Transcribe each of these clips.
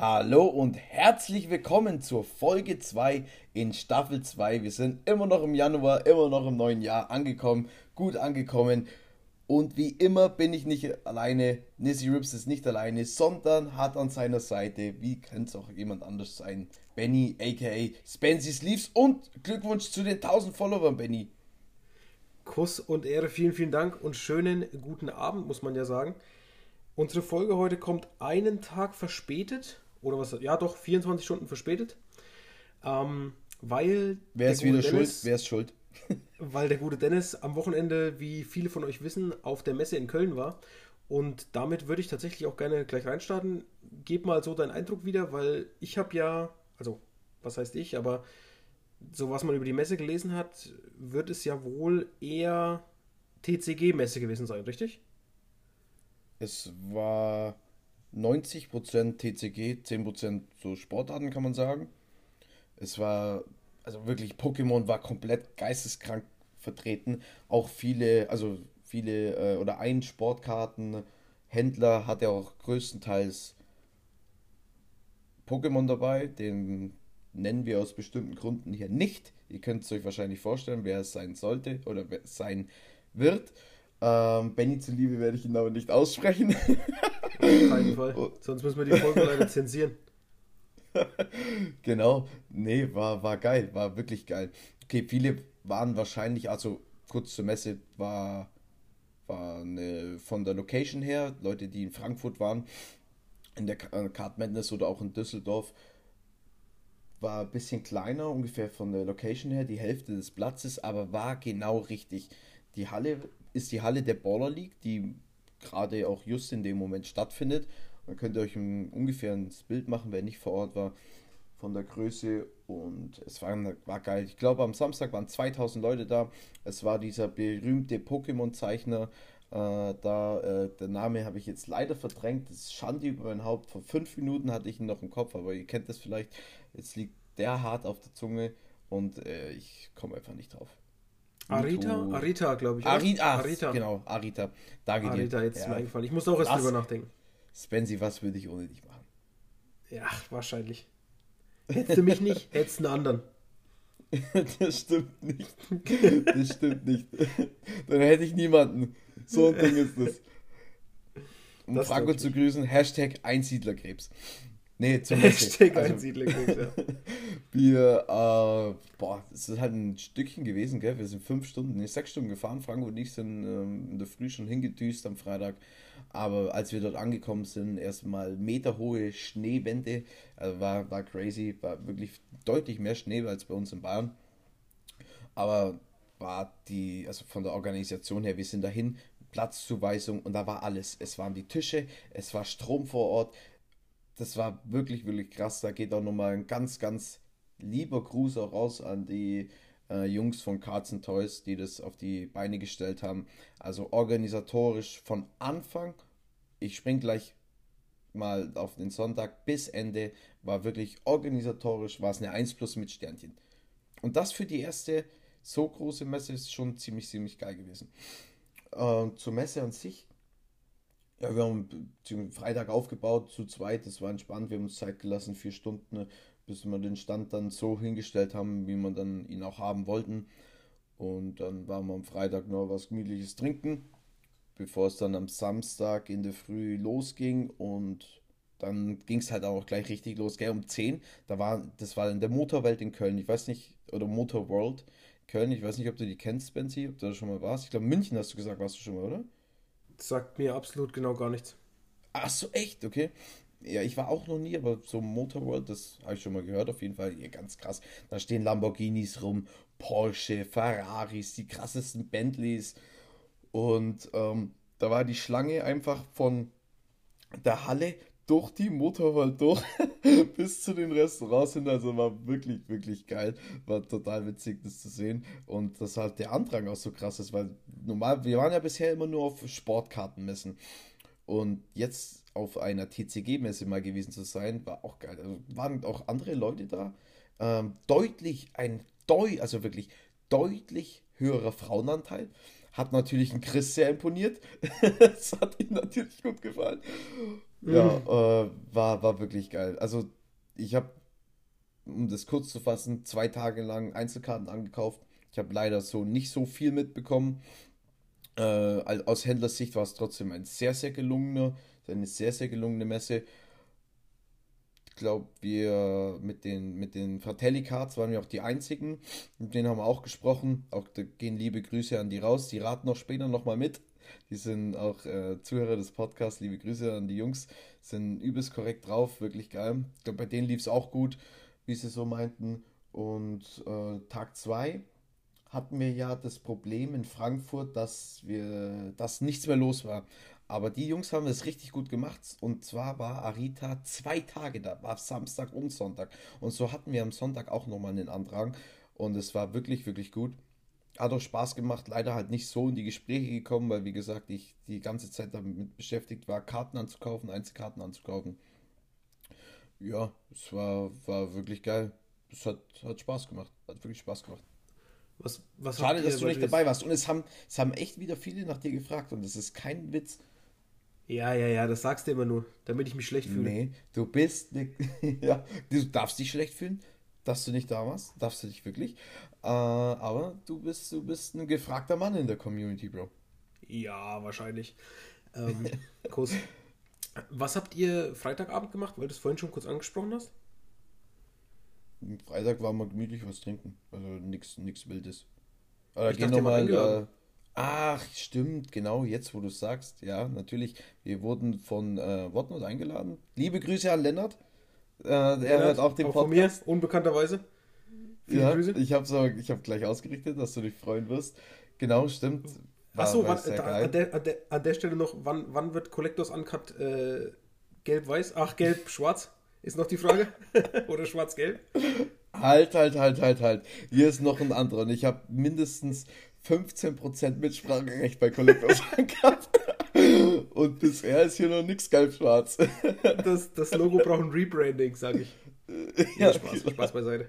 Hallo und herzlich willkommen zur Folge 2 in Staffel 2. Wir sind immer noch im Januar, immer noch im neuen Jahr angekommen, gut angekommen. Und wie immer bin ich nicht alleine, Nissy Rips ist nicht alleine, sondern hat an seiner Seite, wie könnte es auch jemand anders sein, Benny aka Spency Sleeves und Glückwunsch zu den 1000 Followern, Benny. Kuss und Ehre, vielen, vielen Dank und schönen guten Abend, muss man ja sagen. Unsere Folge heute kommt einen Tag verspätet, oder was, ja doch, 24 Stunden verspätet, ähm, weil... Wer ist wieder Dennis, schuld? Wer ist schuld? weil der gute Dennis am Wochenende, wie viele von euch wissen, auf der Messe in Köln war. Und damit würde ich tatsächlich auch gerne gleich reinstarten. Gib mal so deinen Eindruck wieder, weil ich habe ja, also was heißt ich, aber so was man über die Messe gelesen hat, wird es ja wohl eher TCG-Messe gewesen sein, richtig? Es war 90% TCG, 10% so Sportarten kann man sagen. Es war, also wirklich, Pokémon war komplett geisteskrank vertreten. Auch viele, also viele äh, oder ein Sportkartenhändler hatte auch größtenteils Pokémon dabei. Den nennen wir aus bestimmten Gründen hier nicht. Ihr könnt es euch wahrscheinlich vorstellen, wer es sein sollte oder wer es sein wird. Ähm, Benny zuliebe werde ich ihn aber nicht aussprechen. Auf keinen Fall. Sonst müssen wir die Folge leider zensieren. genau. Nee, war, war geil. War wirklich geil. Okay, viele waren wahrscheinlich, also kurz zur Messe, war, war eine, von der Location her, Leute, die in Frankfurt waren, in der äh, Card Madness oder auch in Düsseldorf, war ein bisschen kleiner, ungefähr von der Location her, die Hälfte des Platzes, aber war genau richtig. Die Halle ist die Halle der Baller League, die gerade auch just in dem Moment stattfindet. Dann könnt ihr euch ein ungefähres Bild machen, wer nicht vor Ort war, von der Größe. Und es war, war geil. Ich glaube, am Samstag waren 2000 Leute da. Es war dieser berühmte Pokémon-Zeichner. Äh, da, äh, der Name habe ich jetzt leider verdrängt. Das ist Schande über mein Haupt. Vor fünf Minuten hatte ich ihn noch im Kopf, aber ihr kennt das vielleicht. Jetzt liegt der hart auf der Zunge und äh, ich komme einfach nicht drauf. Arita? Arita, glaube ich. Arita, Arita. Genau, Arita. Danke Arita, dir. Arita, jetzt ja. ist mir eingefallen. Ich muss auch erst was, drüber nachdenken. Spency, was würde ich ohne dich machen? Ja, wahrscheinlich. Hättest du mich nicht, hättest du einen anderen. das stimmt nicht. Das stimmt nicht. Dann hätte ich niemanden. So ein Ding ist das. Um das Franco zu grüßen, Hashtag Einsiedlerkrebs. Nee, zum Hashtag also, ja. Wir, äh, boah, es ist halt ein Stückchen gewesen, gell? Wir sind fünf Stunden, nee, sechs Stunden gefahren. Franco und ich sind ähm, in der Früh schon hingedüst am Freitag. Aber als wir dort angekommen sind, erstmal meterhohe Schneewände, also war, war crazy, war wirklich deutlich mehr Schnee als bei uns in Bayern. Aber war die, also von der Organisation her, wir sind dahin, Platzzuweisung und da war alles. Es waren die Tische, es war Strom vor Ort. Das war wirklich, wirklich krass. Da geht auch nochmal ein ganz, ganz lieber Gruß auch raus an die äh, Jungs von Cards and Toys, die das auf die Beine gestellt haben. Also organisatorisch von Anfang, ich spring gleich mal auf den Sonntag bis Ende, war wirklich organisatorisch, war es eine 1 plus mit Sternchen. Und das für die erste so große Messe ist schon ziemlich, ziemlich geil gewesen. Äh, zur Messe an sich, ja, wir haben Freitag aufgebaut zu zweit, das war entspannt, wir haben uns Zeit gelassen, vier Stunden, bis wir den Stand dann so hingestellt haben, wie man dann ihn auch haben wollten. Und dann waren wir am Freitag noch was gemütliches trinken, bevor es dann am Samstag in der Früh losging und dann ging es halt auch gleich richtig los, gell, um 10. Da war, das war in der Motorwelt in Köln, ich weiß nicht, oder Motor World Köln, ich weiß nicht, ob du die kennst, Spency, ob du da schon mal warst. Ich glaube, München hast du gesagt, warst du schon mal, oder? Sagt mir absolut genau gar nichts. Ach so, echt? Okay. Ja, ich war auch noch nie, aber so Motorworld, das habe ich schon mal gehört, auf jeden Fall. Ja, ganz krass. Da stehen Lamborghinis rum, Porsche, Ferraris, die krassesten Bentleys. Und ähm, da war die Schlange einfach von der Halle durch die Motorworld durch bis zu den Restaurants hin. Also war wirklich, wirklich geil. War total witzig, das zu sehen. Und dass halt der Andrang auch so krass ist, weil normal, wir waren ja bisher immer nur auf Sportkartenmessen. Und jetzt auf einer TCG-Messe mal gewesen zu sein, war auch geil. Also waren auch andere Leute da. Ähm, deutlich, ein Deu also wirklich deutlich höherer Frauenanteil. Hat natürlich ein Chris sehr imponiert. das hat ihm natürlich gut gefallen. Ja, mhm. äh, war, war wirklich geil. Also ich habe, um das kurz zu fassen, zwei Tage lang Einzelkarten angekauft. Ich habe leider so nicht so viel mitbekommen. Äh, aus Händlersicht war es trotzdem ein sehr, sehr gelungener, eine sehr, sehr gelungene Messe glaube, wir mit den, mit den Fratelli Cards waren wir auch die einzigen. Mit denen haben wir auch gesprochen. Auch da gehen liebe Grüße an die raus. Die raten noch später nochmal mit. Die sind auch äh, Zuhörer des Podcasts. Liebe Grüße an die Jungs. Sind übelst korrekt drauf. Wirklich geil. Ich glaube, bei denen lief es auch gut, wie sie so meinten. Und äh, Tag 2 hatten wir ja das Problem in Frankfurt, dass wir, dass nichts mehr los war. Aber die Jungs haben es richtig gut gemacht. Und zwar war Arita zwei Tage da, war Samstag und Sonntag. Und so hatten wir am Sonntag auch nochmal einen Antrag. Und es war wirklich, wirklich gut. Hat auch Spaß gemacht. Leider halt nicht so in die Gespräche gekommen, weil, wie gesagt, ich die ganze Zeit damit beschäftigt war, Karten anzukaufen, Einzelkarten anzukaufen. Ja, es war, war wirklich geil. Es hat, hat Spaß gemacht. Hat wirklich Spaß gemacht. Was, was Schade, dass du nicht dabei warst. Und es haben, es haben echt wieder viele nach dir gefragt. Und es ist kein Witz. Ja, ja, ja, das sagst du immer nur, damit ich mich schlecht fühle. Nee, du bist. Ne, ja, du darfst dich schlecht fühlen, dass du nicht da warst. Darfst du dich wirklich. Äh, aber du bist, du bist ein gefragter Mann in der Community, Bro. Ja, wahrscheinlich. Ähm, Kuss. Was habt ihr Freitagabend gemacht, weil du es vorhin schon kurz angesprochen hast? Freitag war mal gemütlich was trinken. Also nichts Wildes. Aber ich gehen nochmal. Ach, stimmt, genau, jetzt wo du sagst, ja, natürlich. Wir wurden von äh, Whatnot eingeladen. Liebe Grüße an Lennart. Äh, er hört auch den auch Podcast. Von mir, unbekannterweise. Viele ja, Grüße. Ich habe so, hab gleich ausgerichtet, dass du dich freuen wirst. Genau, stimmt. Achso, an, der, an, der, an der Stelle noch, wann, wann wird Collectors Uncut äh, gelb-weiß? Ach, gelb-schwarz? Ist noch die Frage? Oder schwarz-gelb? Halt, halt, halt, halt, halt. Hier ist noch ein anderer. Und ich habe mindestens 15% Mitspracherecht bei Collectors gehabt. Und bisher ist hier noch nichts gelb-schwarz. Das, das Logo braucht ein Rebranding, sage ich. Ja, Spaß, Spaß beiseite.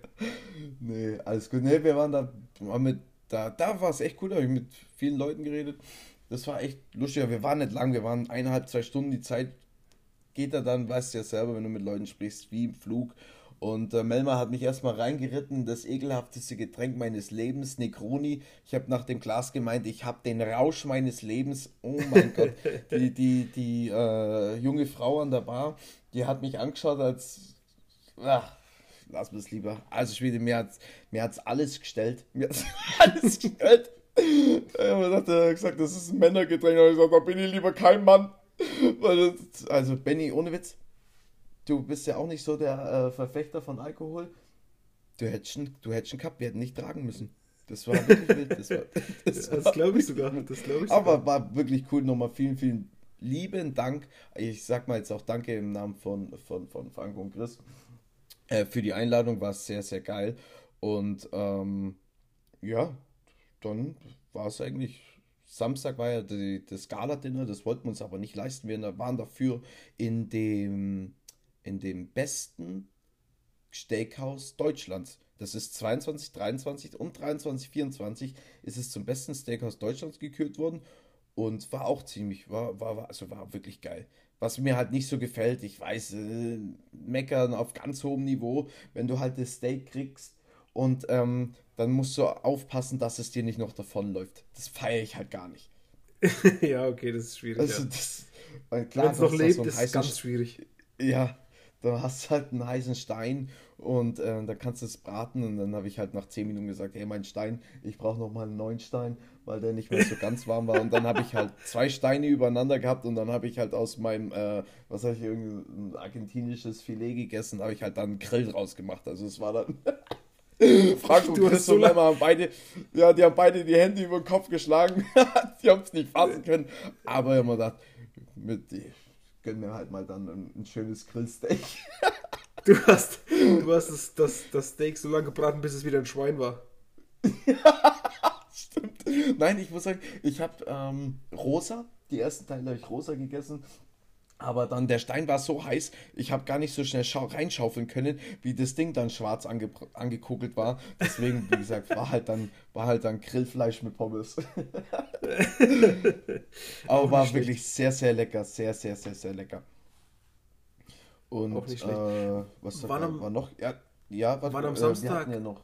Nee, alles gut. Nee, wir waren da, waren mit, da, da war es echt cool, da habe ich mit vielen Leuten geredet. Das war echt lustig. Wir waren nicht lang, wir waren eineinhalb, zwei Stunden. Die Zeit geht da dann, weißt du ja selber, wenn du mit Leuten sprichst, wie im Flug. Und äh, Melma hat mich erstmal reingeritten, das ekelhafteste Getränk meines Lebens, Necroni. Ich habe nach dem Glas gemeint, ich habe den Rausch meines Lebens. Oh mein Gott. Die, die, die äh, junge Frau an der Bar, die hat mich angeschaut als... Ach, lass es lieber. Also Schwede, mir hat mir hat's alles gestellt. Mir hat's alles gestellt. Er hat gesagt, das ist ein Männergetränk. Und ich gesagt, da bin ich lieber kein Mann. also Benny, ohne Witz, du bist ja auch nicht so der äh, Verfechter von Alkohol. Du hättest, du hättest einen Cup, wir hätten nicht tragen müssen. Das war wirklich wild. Das, das, das glaube ich sogar. Das glaub ich aber sogar. war wirklich cool. Nochmal vielen, vielen lieben Dank. Ich sag mal jetzt auch Danke im Namen von, von, von Frank und Chris äh, für die Einladung. War sehr, sehr geil. Und ähm, ja, dann war es eigentlich. Samstag war ja die, das Gala-Dinner, das wollten wir uns aber nicht leisten. Wir waren dafür in dem in dem besten Steakhouse Deutschlands. Das ist 22, 23 und 23, 24 ist es zum besten Steakhouse Deutschlands gekürt worden und war auch ziemlich, war, war, war, also war wirklich geil. Was mir halt nicht so gefällt, ich weiß, äh, meckern auf ganz hohem Niveau, wenn du halt das Steak kriegst und ähm, dann musst du aufpassen, dass es dir nicht noch davonläuft. Das feiere ich halt gar nicht. ja, okay, das ist schwierig. Also, ja. Wenn es noch lebt, so ist ganz schwierig. Ja, da hast du halt einen heißen Stein und äh, da kannst du es braten und dann habe ich halt nach 10 Minuten gesagt, hey mein Stein, ich brauche noch mal einen neuen Stein, weil der nicht mehr so ganz warm war und dann habe ich halt zwei Steine übereinander gehabt und dann habe ich halt aus meinem, äh, was habe ich, ein argentinisches Filet gegessen, habe ich halt dann einen Grill draus gemacht, also es war dann... Frank und Chris so haben beide, ja, die haben beide die Hände über den Kopf geschlagen. die haben es nicht fassen können. Aber ich habe mir gedacht, mit, gönn mir halt mal dann ein, ein schönes Grillsteak. du hast, du hast das, das, das Steak so lange gebraten, bis es wieder ein Schwein war. ja, stimmt. Nein, ich muss sagen, ich habe ähm, rosa, die ersten Teile habe ich rosa gegessen. Aber dann der Stein war so heiß, ich habe gar nicht so schnell reinschaufeln können, wie das Ding dann schwarz ange angekugelt war. Deswegen, wie gesagt, war halt dann, war halt dann Grillfleisch mit Pommes. Aber war schlecht. wirklich sehr, sehr lecker. Sehr, sehr, sehr, sehr lecker. Und Auch nicht schlecht. Äh, was war, am, war noch? Ja, ja war, waren am äh, Samstag. Ja noch.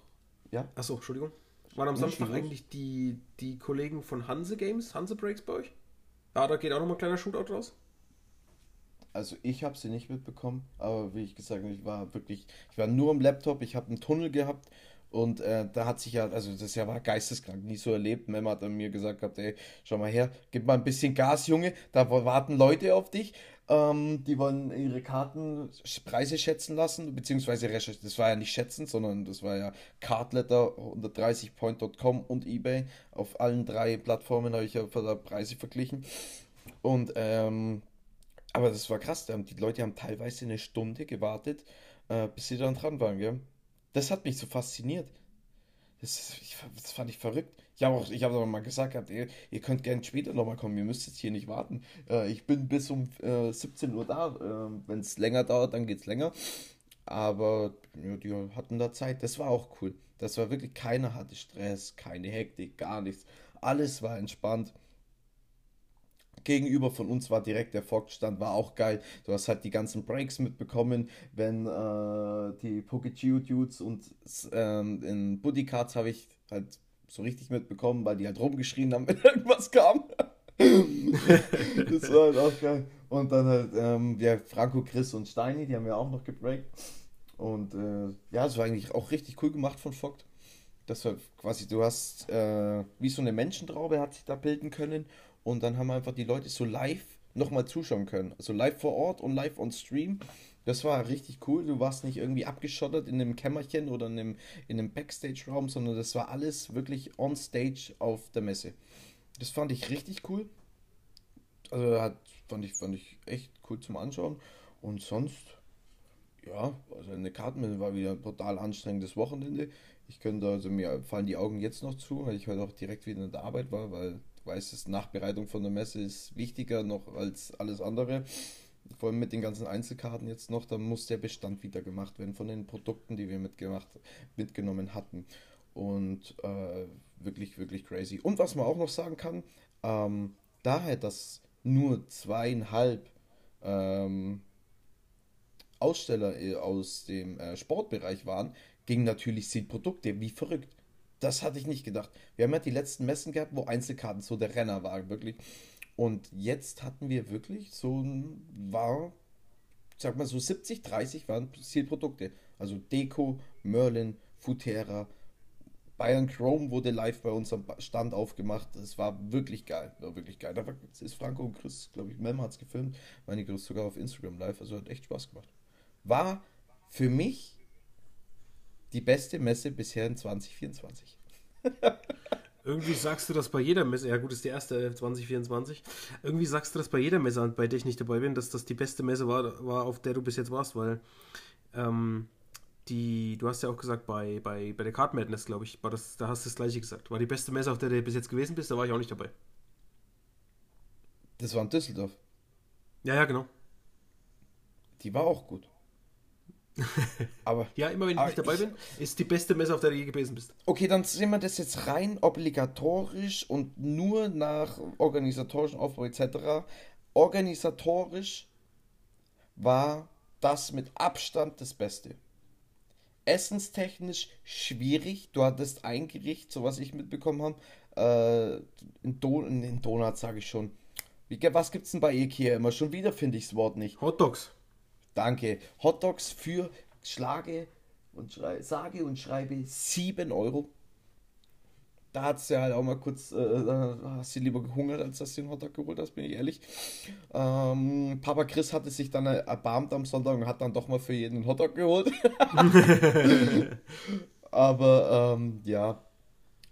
Ja? Achso, Entschuldigung. Waren am Samstag eigentlich die, die Kollegen von Hanse Games, Hanse Breaks bei euch? Ja, da geht auch noch mal ein kleiner Shootout raus also ich habe sie nicht mitbekommen, aber wie ich gesagt habe, ich war wirklich, ich war nur am Laptop, ich habe einen Tunnel gehabt und äh, da hat sich ja, also das Jahr war geisteskrank, nie so erlebt. Mem hat mir gesagt gehabt, ey, schau mal her, gib mal ein bisschen Gas, Junge, da warten Leute auf dich. Ähm, die wollen ihre Kartenpreise schätzen lassen, beziehungsweise das war ja nicht schätzen, sondern das war ja Cardletter 130point.com und eBay. Auf allen drei Plattformen habe ich ja Preise verglichen. Und ähm, aber das war krass, die Leute haben teilweise eine Stunde gewartet, äh, bis sie dann dran waren, gell? Das hat mich so fasziniert. Das, ich, das fand ich verrückt. Ich habe auch, ich habe mal gesagt, ihr, ihr könnt gerne später nochmal kommen, ihr müsst jetzt hier nicht warten. Äh, ich bin bis um äh, 17 Uhr da. Äh, Wenn es länger dauert, dann geht es länger. Aber ja, die hatten da Zeit. Das war auch cool. Das war wirklich, keiner hatte Stress, keine Hektik, gar nichts. Alles war entspannt gegenüber von uns war direkt der Fox-Stand, war auch geil. Du hast halt die ganzen Breaks mitbekommen, wenn äh, die Pokechio-Dudes und ähm, in Buddy Cards habe ich halt so richtig mitbekommen, weil die halt rumgeschrien haben, wenn irgendwas kam. das war halt auch geil. Und dann halt, ähm, ja, Franco, Chris und Steini, die haben ja auch noch gebreakt. Und äh, ja, das war eigentlich auch richtig cool gemacht von Fox. Das war quasi, du hast äh, wie so eine Menschentraube hat sich da bilden können und dann haben einfach die Leute so live nochmal zuschauen können. Also live vor Ort und live on Stream. Das war richtig cool. Du warst nicht irgendwie abgeschottet in einem Kämmerchen oder in einem, in einem Backstage-Raum, sondern das war alles wirklich on stage auf der Messe. Das fand ich richtig cool. Also hat, fand ich, fand ich echt cool zum Anschauen. Und sonst, ja, also eine Kartenmesse war wieder ein brutal anstrengendes Wochenende. Ich könnte, also mir fallen die Augen jetzt noch zu, weil ich heute auch direkt wieder in der Arbeit war, weil weiß es, Nachbereitung von der Messe ist wichtiger noch als alles andere. Vor allem mit den ganzen Einzelkarten jetzt noch, da muss der Bestand wieder gemacht werden von den Produkten, die wir mitgemacht, mitgenommen hatten. Und äh, wirklich, wirklich crazy. Und was man auch noch sagen kann, ähm, daher, dass nur zweieinhalb ähm, Aussteller äh, aus dem äh, Sportbereich waren, gingen natürlich sie Produkte wie verrückt. Das hatte ich nicht gedacht. Wir haben ja die letzten Messen gehabt, wo Einzelkarten so der Renner waren, wirklich. Und jetzt hatten wir wirklich so ein, war, sag mal so 70, 30 waren Zielprodukte. Also Deko, Merlin, Futera, Bayern Chrome wurde live bei uns am Stand aufgemacht. Es war wirklich geil. War wirklich geil. Da war, ist Franco und Chris, glaube ich, Mem hat es gefilmt. Meine Chris sogar auf Instagram live. Also hat echt Spaß gemacht. War für mich die beste Messe bisher in 2024. Irgendwie sagst du das bei jeder Messe, ja gut, ist die erste 2024. Irgendwie sagst du das bei jeder Messe, bei der ich nicht dabei bin, dass das die beste Messe war, war auf der du bis jetzt warst, weil ähm, die, du hast ja auch gesagt, bei, bei, bei der Card Madness, glaube ich, war das, da hast du das gleiche gesagt. War die beste Messe, auf der du bis jetzt gewesen bist, da war ich auch nicht dabei. Das war in Düsseldorf. Ja, ja, genau. Die war auch gut. Aber ja, immer wenn ich nicht dabei ich, bin, ist die beste Messe, auf der du je gewesen bist. Okay, dann sehen wir das jetzt rein obligatorisch und nur nach organisatorischen Aufbau etc. Organisatorisch war das mit Abstand das Beste. Essenstechnisch schwierig. Du hattest ein Gericht, so was ich mitbekommen habe. Äh, in, Don in Donuts sage ich schon. Wie, was es denn bei Ikea immer? Schon wieder finde ich das Wort nicht. Hot Dogs. Danke. Hotdogs für Schlage und Schrei, sage und schreibe 7 Euro. Da hat du ja halt auch mal kurz, äh, hast du lieber gehungert, als dass du den Hotdog geholt hast, bin ich ehrlich. Ähm, Papa Chris hatte sich dann erbarmt am Sonntag und hat dann doch mal für jeden einen Hotdog geholt. aber ähm, ja,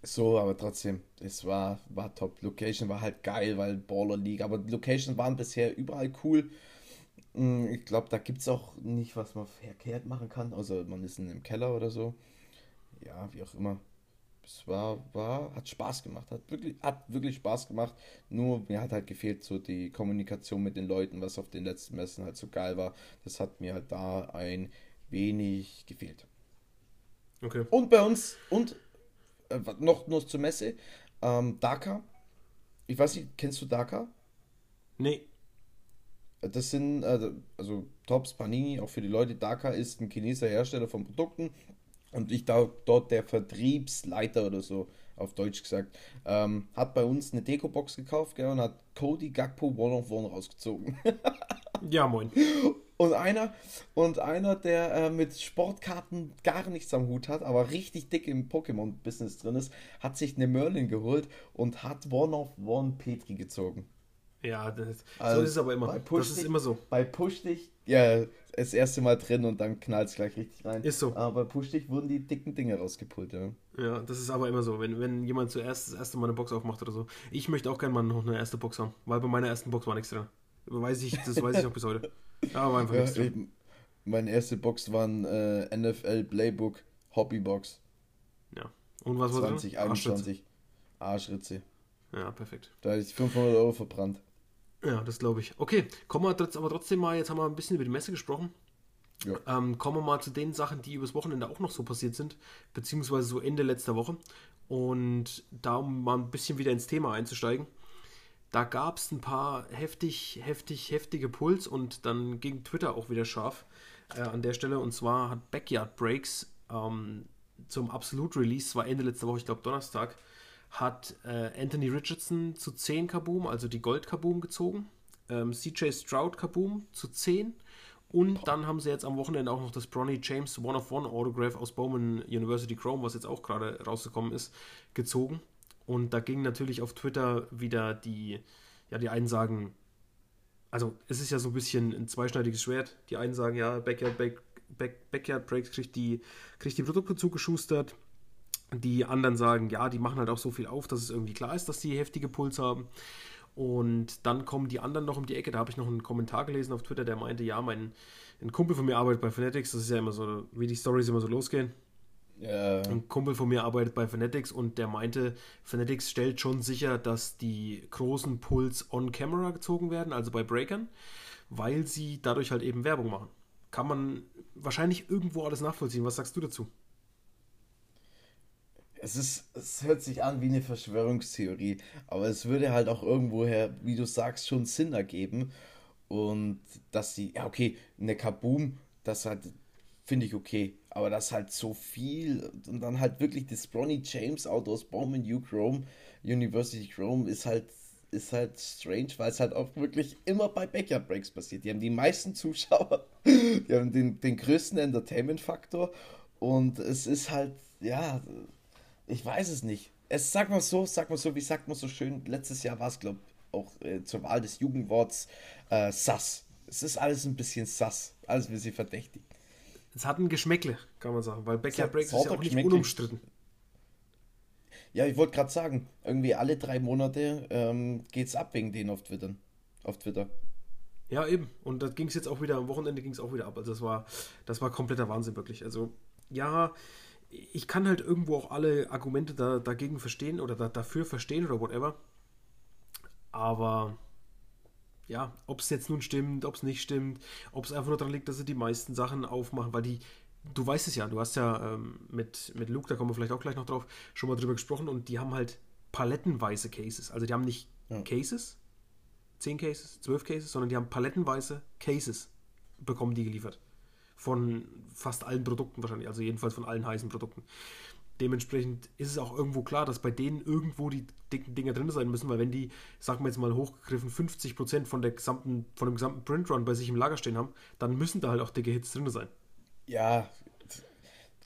so, aber trotzdem, es war, war top. Location war halt geil, weil Baller League, aber Locations waren bisher überall cool. Mm, ich glaube, da gibt es auch nicht, was man verkehrt machen kann, außer man ist in einem Keller oder so. Ja, wie auch immer. es war, war, hat Spaß gemacht, hat wirklich, hat wirklich Spaß gemacht. Nur mir hat halt gefehlt so die Kommunikation mit den Leuten, was auf den letzten Messen halt so geil war. Das hat mir halt da ein wenig gefehlt. Okay. Und bei uns, und äh, noch, noch zur Messe, ähm, Dakar. Ich weiß nicht, kennst du Dakar? Nee. Das sind, äh, also Tops, Panini, auch für die Leute. Dakar ist ein chinesischer Hersteller von Produkten und ich da dort der Vertriebsleiter oder so, auf Deutsch gesagt, ähm, hat bei uns eine Deko-Box gekauft gell, und hat Cody Gakpo One of One rausgezogen. ja, moin. Und einer, und einer, der äh, mit Sportkarten gar nichts am Hut hat, aber richtig dick im Pokémon-Business drin ist, hat sich eine Merlin geholt und hat One of One Petri gezogen. Ja, das, also so ist es aber immer. das ist immer so. Bei Push dich, ja, das erste Mal drin und dann knallt es gleich richtig rein. Ist so. Aber bei Push dich wurden die dicken Dinge rausgepult, ja. Ja, das ist aber immer so, wenn, wenn jemand zuerst das erste Mal eine Box aufmacht oder so. Ich möchte auch gerne mal noch eine erste Box haben, weil bei meiner ersten Box war nichts drin. Weiß ich, das weiß ich noch bis heute. Ja, war einfach ja, nichts drin. Meine erste Box war ein äh, NFL Playbook Hobbybox. Ja. Und was war 2021. Arschritze. Ja, perfekt. Da hätte ich 500 Euro verbrannt. Ja, das glaube ich. Okay, kommen wir aber trotzdem mal, jetzt haben wir ein bisschen über die Messe gesprochen. Ja. Ähm, kommen wir mal zu den Sachen, die übers Wochenende auch noch so passiert sind, beziehungsweise so Ende letzter Woche. Und da, um mal ein bisschen wieder ins Thema einzusteigen, da gab es ein paar heftig, heftig, heftige Puls und dann ging Twitter auch wieder scharf äh, an der Stelle. Und zwar hat Backyard Breaks ähm, zum Absolute Release, war Ende letzter Woche, ich glaube Donnerstag, hat äh, Anthony Richardson zu 10 Kaboom, also die Gold Kaboom gezogen. Ähm, CJ Stroud Kaboom zu 10. Und dann haben sie jetzt am Wochenende auch noch das Bronny James One of One Autograph aus Bowman University Chrome, was jetzt auch gerade rausgekommen ist, gezogen. Und da ging natürlich auf Twitter wieder die, ja, die einen sagen, also es ist ja so ein bisschen ein zweischneidiges Schwert. Die einen sagen, ja, Backyard, Back, Back, Backyard Breaks kriegt die, kriegt die Produkte zugeschustert. Die anderen sagen, ja, die machen halt auch so viel auf, dass es irgendwie klar ist, dass sie heftige Puls haben. Und dann kommen die anderen noch um die Ecke. Da habe ich noch einen Kommentar gelesen auf Twitter, der meinte, ja, mein ein Kumpel von mir arbeitet bei Fanatics. Das ist ja immer so, wie die Stories immer so losgehen. Ja. Ein Kumpel von mir arbeitet bei Fanatics und der meinte, Fanatics stellt schon sicher, dass die großen Puls on Camera gezogen werden, also bei Breakern, weil sie dadurch halt eben Werbung machen. Kann man wahrscheinlich irgendwo alles nachvollziehen. Was sagst du dazu? Es ist, es hört sich an wie eine Verschwörungstheorie, aber es würde halt auch irgendwoher, wie du sagst, schon Sinn ergeben. Und dass sie, ja, okay, eine Kaboom, das halt, finde ich okay, aber das halt so viel und dann halt wirklich das Bronny James Auto aus Bowman U Chrome, University Chrome, ist halt, ist halt strange, weil es halt auch wirklich immer bei Backyard Breaks passiert. Die haben die meisten Zuschauer, die haben den, den größten Entertainment-Faktor und es ist halt, ja, ich weiß es nicht. Es sag mal so, sag mal so, wie sagt man so schön, letztes Jahr war es, glaube ich, auch äh, zur Wahl des Jugendworts äh, sass. Es ist alles ein bisschen sass, alles ein bisschen verdächtig. Es hat ein Geschmäckle, kann man sagen, weil Backyard Breaks ist ja auch nicht unumstritten. Ja, ich wollte gerade sagen, irgendwie alle drei Monate ähm, es ab wegen denen auf Twitter. Auf Twitter. Ja, eben. Und da ging es jetzt auch wieder, am Wochenende ging es auch wieder ab. Also das war, das war kompletter Wahnsinn, wirklich. Also, ja, ich kann halt irgendwo auch alle Argumente da, dagegen verstehen oder da, dafür verstehen oder whatever. Aber ja, ob es jetzt nun stimmt, ob es nicht stimmt, ob es einfach nur daran liegt, dass sie die meisten Sachen aufmachen, weil die, du weißt es ja, du hast ja ähm, mit, mit Luke, da kommen wir vielleicht auch gleich noch drauf, schon mal drüber gesprochen und die haben halt palettenweise Cases. Also die haben nicht ja. Cases, 10 Cases, 12 Cases, sondern die haben palettenweise Cases bekommen, die geliefert von fast allen Produkten wahrscheinlich, also jedenfalls von allen heißen Produkten. Dementsprechend ist es auch irgendwo klar, dass bei denen irgendwo die dicken Dinger drin sein müssen, weil wenn die, sagen wir jetzt mal hochgegriffen, 50% von, der gesamten, von dem gesamten Printrun bei sich im Lager stehen haben, dann müssen da halt auch dicke Hits drin sein. Ja,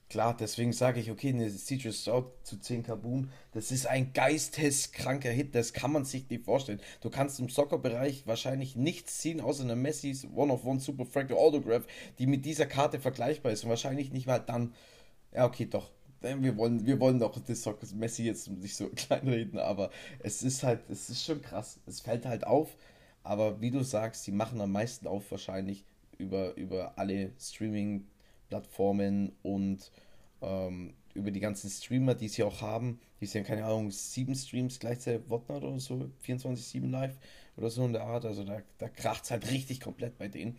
Klar, deswegen sage ich, okay, eine Citrus Stout zu 10 Kaboom, das ist ein geisteskranker Hit, das kann man sich nicht vorstellen. Du kannst im Soccer-Bereich wahrscheinlich nichts ziehen, außer einer Messis One-of-One Super Fractal Autograph, die mit dieser Karte vergleichbar ist. Und wahrscheinlich nicht mal dann, ja okay, doch, wir wollen, wir wollen doch das Soccer Messi jetzt nicht so kleinreden, aber es ist halt, es ist schon krass, es fällt halt auf, aber wie du sagst, die machen am meisten auf wahrscheinlich über, über alle Streaming- Plattformen und ähm, über die ganzen Streamer, die sie auch haben, die sind, keine Ahnung, sieben Streams gleichzeitig Whatnot oder so, 24-7 live oder so in der Art. Also da, da kracht es halt richtig komplett bei denen.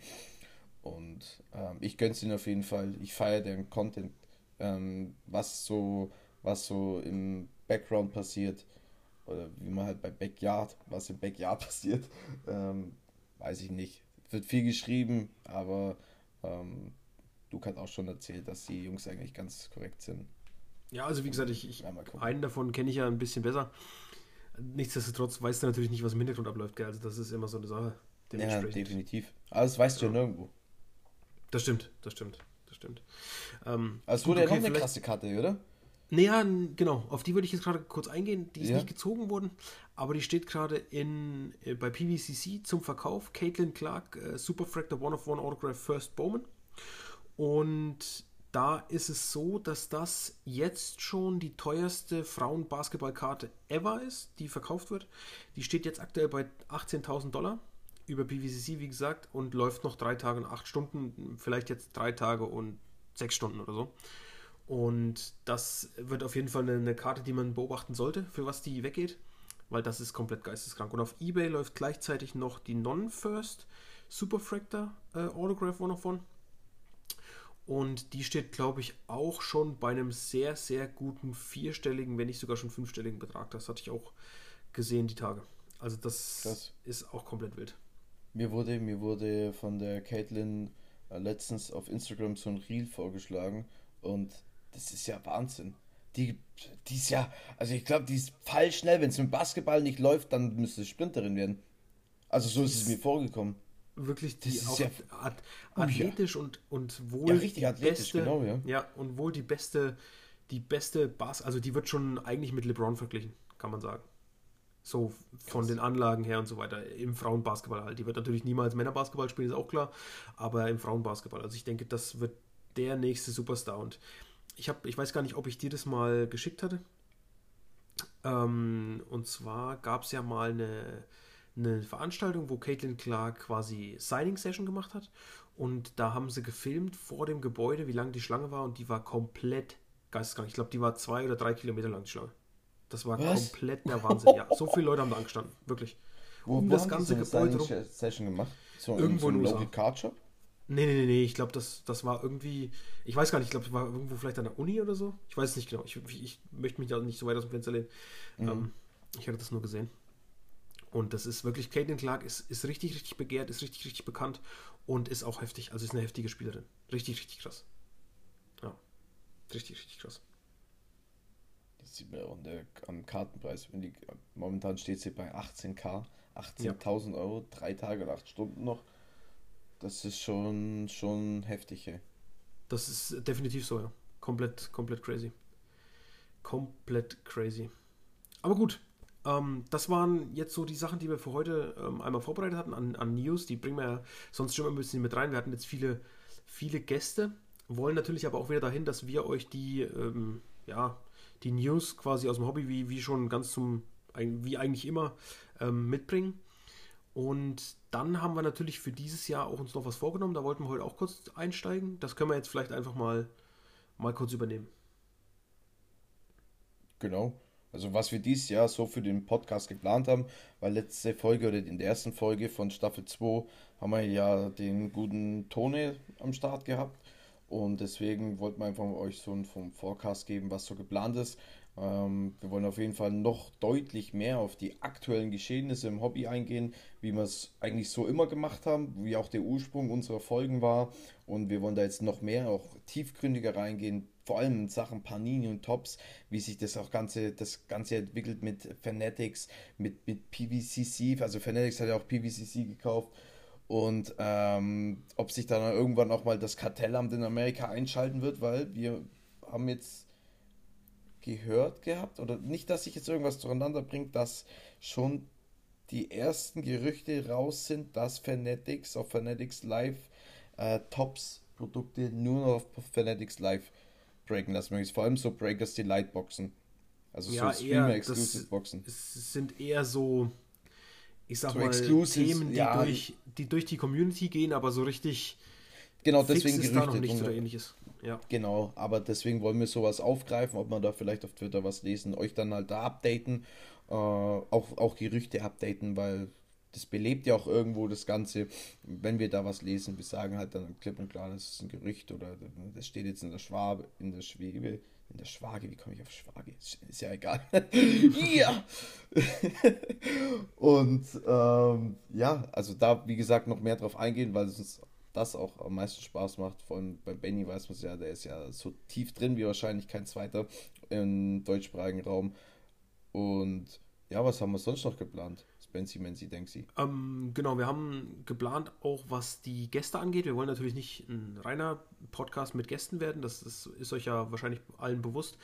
Und ähm, ich gönn's ihnen auf jeden Fall. Ich feiere deren Content, ähm, was so, was so im Background passiert. Oder wie man halt bei Backyard, was im Backyard passiert, ähm, weiß ich nicht. Wird viel geschrieben, aber ähm, Luke hat auch schon erzählt, dass die Jungs eigentlich ganz korrekt sind. Ja, also wie gesagt, ich, ich einen davon kenne ich ja ein bisschen besser. Nichtsdestotrotz weißt du natürlich nicht, was im Hintergrund abläuft, gell? Also das ist immer so eine Sache. Ja, definitiv. Aber das weißt ja. du ja nirgendwo. Das stimmt, das stimmt, das stimmt. Ähm, also wurde ja noch eine krasse Karte, oder? Naja, genau, auf die würde ich jetzt gerade kurz eingehen. Die ist ja. nicht gezogen worden, aber die steht gerade in äh, bei PVCC zum Verkauf. Caitlin Clark, äh, Superfractor One of One Autograph First Bowman. Und da ist es so, dass das jetzt schon die teuerste Frauenbasketballkarte ever ist, die verkauft wird. Die steht jetzt aktuell bei 18.000 Dollar über PVCC, wie gesagt, und läuft noch drei Tage und acht Stunden, vielleicht jetzt drei Tage und sechs Stunden oder so. Und das wird auf jeden Fall eine, Karte, die man beobachten sollte, für was die weggeht, weil das ist komplett geisteskrank. Und auf Ebay läuft gleichzeitig noch die Non-First Superfractor äh, Autograph One of One und die steht, glaube ich, auch schon bei einem sehr, sehr guten vierstelligen, wenn nicht sogar schon fünfstelligen Betrag. Das hatte ich auch gesehen die Tage. Also das Krass. ist auch komplett wild. Mir wurde, mir wurde von der Caitlin äh, letztens auf Instagram so ein Reel vorgeschlagen und das ist ja Wahnsinn. Die, die ist ja, also ich glaube, die ist fall schnell. Wenn es mit Basketball nicht läuft, dann müsste Sprinterin werden. Also so ist es mir vorgekommen wirklich die auch ja, athletisch und, und wohl ja, richtig athletisch, beste, genau, ja. ja. und wohl die beste, die beste Bass, also die wird schon eigentlich mit LeBron verglichen, kann man sagen. So von Krass. den Anlagen her und so weiter. Im Frauenbasketball halt. Die wird natürlich niemals Männerbasketball spielen, ist auch klar. Aber im Frauenbasketball. Also ich denke, das wird der nächste Superstar. Und ich habe, ich weiß gar nicht, ob ich dir das mal geschickt hatte. Ähm, und zwar gab es ja mal eine, eine Veranstaltung, wo Caitlin Clark quasi Signing-Session gemacht hat. Und da haben sie gefilmt vor dem Gebäude, wie lang die Schlange war. Und die war komplett geisteskrank. Ich glaube, die war zwei oder drei Kilometer lang, die Schlange. Das war Was? komplett der Wahnsinn. Ja, so viele Leute haben da angestanden. Wirklich. Wo, um wo das ganze Gebäude rum. Session gemacht? So, irgendwo in, so in Local Card Shop? Nee, nee, nee, nee. Ich glaube, das, das war irgendwie. Ich weiß gar nicht, ich glaube, es war irgendwo vielleicht an der Uni oder so. Ich weiß es nicht genau. Ich, ich möchte mich da nicht so weit aus dem Fenster lehnen. Mhm. Ähm, ich hatte das nur gesehen. Und das ist wirklich, Caitlin Clark ist, ist richtig, richtig begehrt, ist richtig, richtig bekannt und ist auch heftig. Also ist eine heftige Spielerin. Richtig, richtig krass. Ja. Richtig, richtig krass. Das sieht man auch am Kartenpreis. Die, momentan steht sie bei 18k, 18.000 ja. Euro, drei Tage und acht Stunden noch. Das ist schon, schon heftig, ey. Das ist definitiv so, ja. Komplett, komplett crazy. Komplett crazy. Aber gut, ähm, das waren jetzt so die Sachen, die wir für heute ähm, einmal vorbereitet hatten an, an, News. Die bringen wir ja sonst schon ein bisschen mit rein. Wir hatten jetzt viele, viele Gäste, wollen natürlich aber auch wieder dahin, dass wir euch die, ähm, ja, die News quasi aus dem Hobby, wie, wie schon ganz zum, wie eigentlich immer, ähm, mitbringen. Und dann haben wir natürlich für dieses Jahr auch uns noch was vorgenommen. Da wollten wir heute auch kurz einsteigen. Das können wir jetzt vielleicht einfach mal, mal kurz übernehmen. Genau. Also was wir dieses Jahr so für den Podcast geplant haben, weil letzte Folge oder in der ersten Folge von Staffel 2 haben wir ja den guten Tone am Start gehabt. Und deswegen wollten wir einfach euch so einen vom Forecast geben, was so geplant ist. Ähm, wir wollen auf jeden Fall noch deutlich mehr auf die aktuellen Geschehnisse im Hobby eingehen, wie wir es eigentlich so immer gemacht haben, wie auch der Ursprung unserer Folgen war. Und wir wollen da jetzt noch mehr, auch tiefgründiger reingehen, vor allem in Sachen Panini und Tops, wie sich das auch Ganze, das Ganze entwickelt mit Fanatics, mit, mit PVCC. Also Fanatics hat ja auch PVCC gekauft. Und ähm, ob sich dann irgendwann auch mal das Kartellamt in Amerika einschalten wird, weil wir haben jetzt gehört gehabt, oder nicht, dass sich jetzt irgendwas zueinander bringt, dass schon die ersten Gerüchte raus sind, dass Fanatics auf Fanatics Live äh, Tops Produkte nur noch auf Fanatics Live breaken lassen möchtest. Vor allem so Breakers Delight Boxen. Also ja, so Streamer-Exclusive Boxen. Es sind eher so, ich sag so mal, Themen, die, ja, durch, die durch die Community gehen, aber so richtig genau deswegen ist da noch nichts oder ähnliches. Ja. Genau, aber deswegen wollen wir sowas aufgreifen, ob man da vielleicht auf Twitter was lesen, euch dann halt da updaten, äh, auch, auch Gerüchte updaten, weil das belebt ja auch irgendwo das Ganze, wenn wir da was lesen, wir sagen halt dann klipp und klar, das ist ein Gerücht oder das steht jetzt in der Schwabe, in der Schwebe, in der Schwage, wie komme ich auf Schwage? Ist ja egal. ja! und ähm, ja, also da, wie gesagt, noch mehr drauf eingehen, weil es uns das auch am meisten Spaß macht. Vor allem bei Benny weiß man es ja, der ist ja so tief drin wie wahrscheinlich kein zweiter im deutschsprachigen Raum. Und ja, was haben wir sonst noch geplant? Spency Menzi, Denksi. Ähm, genau, wir haben geplant, auch was die Gäste angeht. Wir wollen natürlich nicht ein reiner Podcast mit Gästen werden, das ist, ist euch ja wahrscheinlich allen bewusst,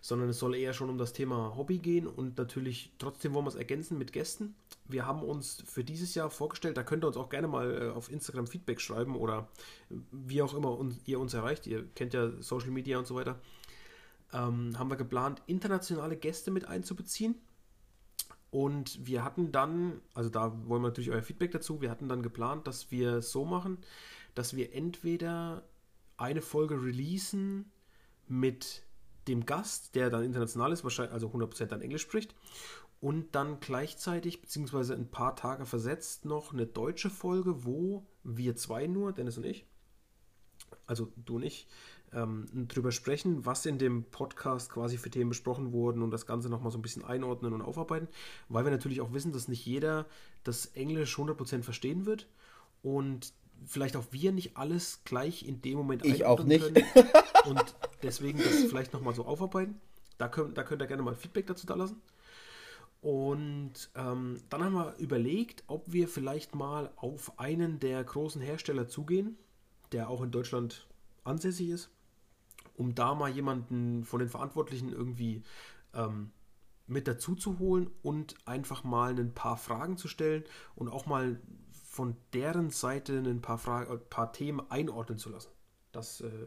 sondern es soll eher schon um das Thema Hobby gehen und natürlich trotzdem wollen wir es ergänzen mit Gästen. Wir haben uns für dieses Jahr vorgestellt, da könnt ihr uns auch gerne mal äh, auf Instagram Feedback schreiben oder wie auch immer ihr uns erreicht. Ihr kennt ja Social Media und so weiter. Ähm, haben wir geplant, internationale Gäste mit einzubeziehen. Und wir hatten dann, also da wollen wir natürlich euer Feedback dazu, wir hatten dann geplant, dass wir so machen, dass wir entweder eine Folge releasen mit dem Gast, der dann international ist, wahrscheinlich also 100% dann Englisch spricht, und dann gleichzeitig, beziehungsweise ein paar Tage versetzt, noch eine deutsche Folge, wo wir zwei nur, Dennis und ich, also du und ich, ähm, drüber sprechen, was in dem Podcast quasi für Themen besprochen wurden und das Ganze nochmal so ein bisschen einordnen und aufarbeiten, weil wir natürlich auch wissen, dass nicht jeder das Englisch 100% verstehen wird und vielleicht auch wir nicht alles gleich in dem Moment ich auch nicht. können und deswegen das vielleicht nochmal so aufarbeiten. Da könnt, da könnt ihr gerne mal Feedback dazu da lassen. Und ähm, dann haben wir überlegt, ob wir vielleicht mal auf einen der großen Hersteller zugehen, der auch in Deutschland ansässig ist um da mal jemanden von den Verantwortlichen irgendwie ähm, mit dazu zu holen und einfach mal ein paar Fragen zu stellen und auch mal von deren Seite ein paar, Fragen, ein paar Themen einordnen zu lassen. Das äh,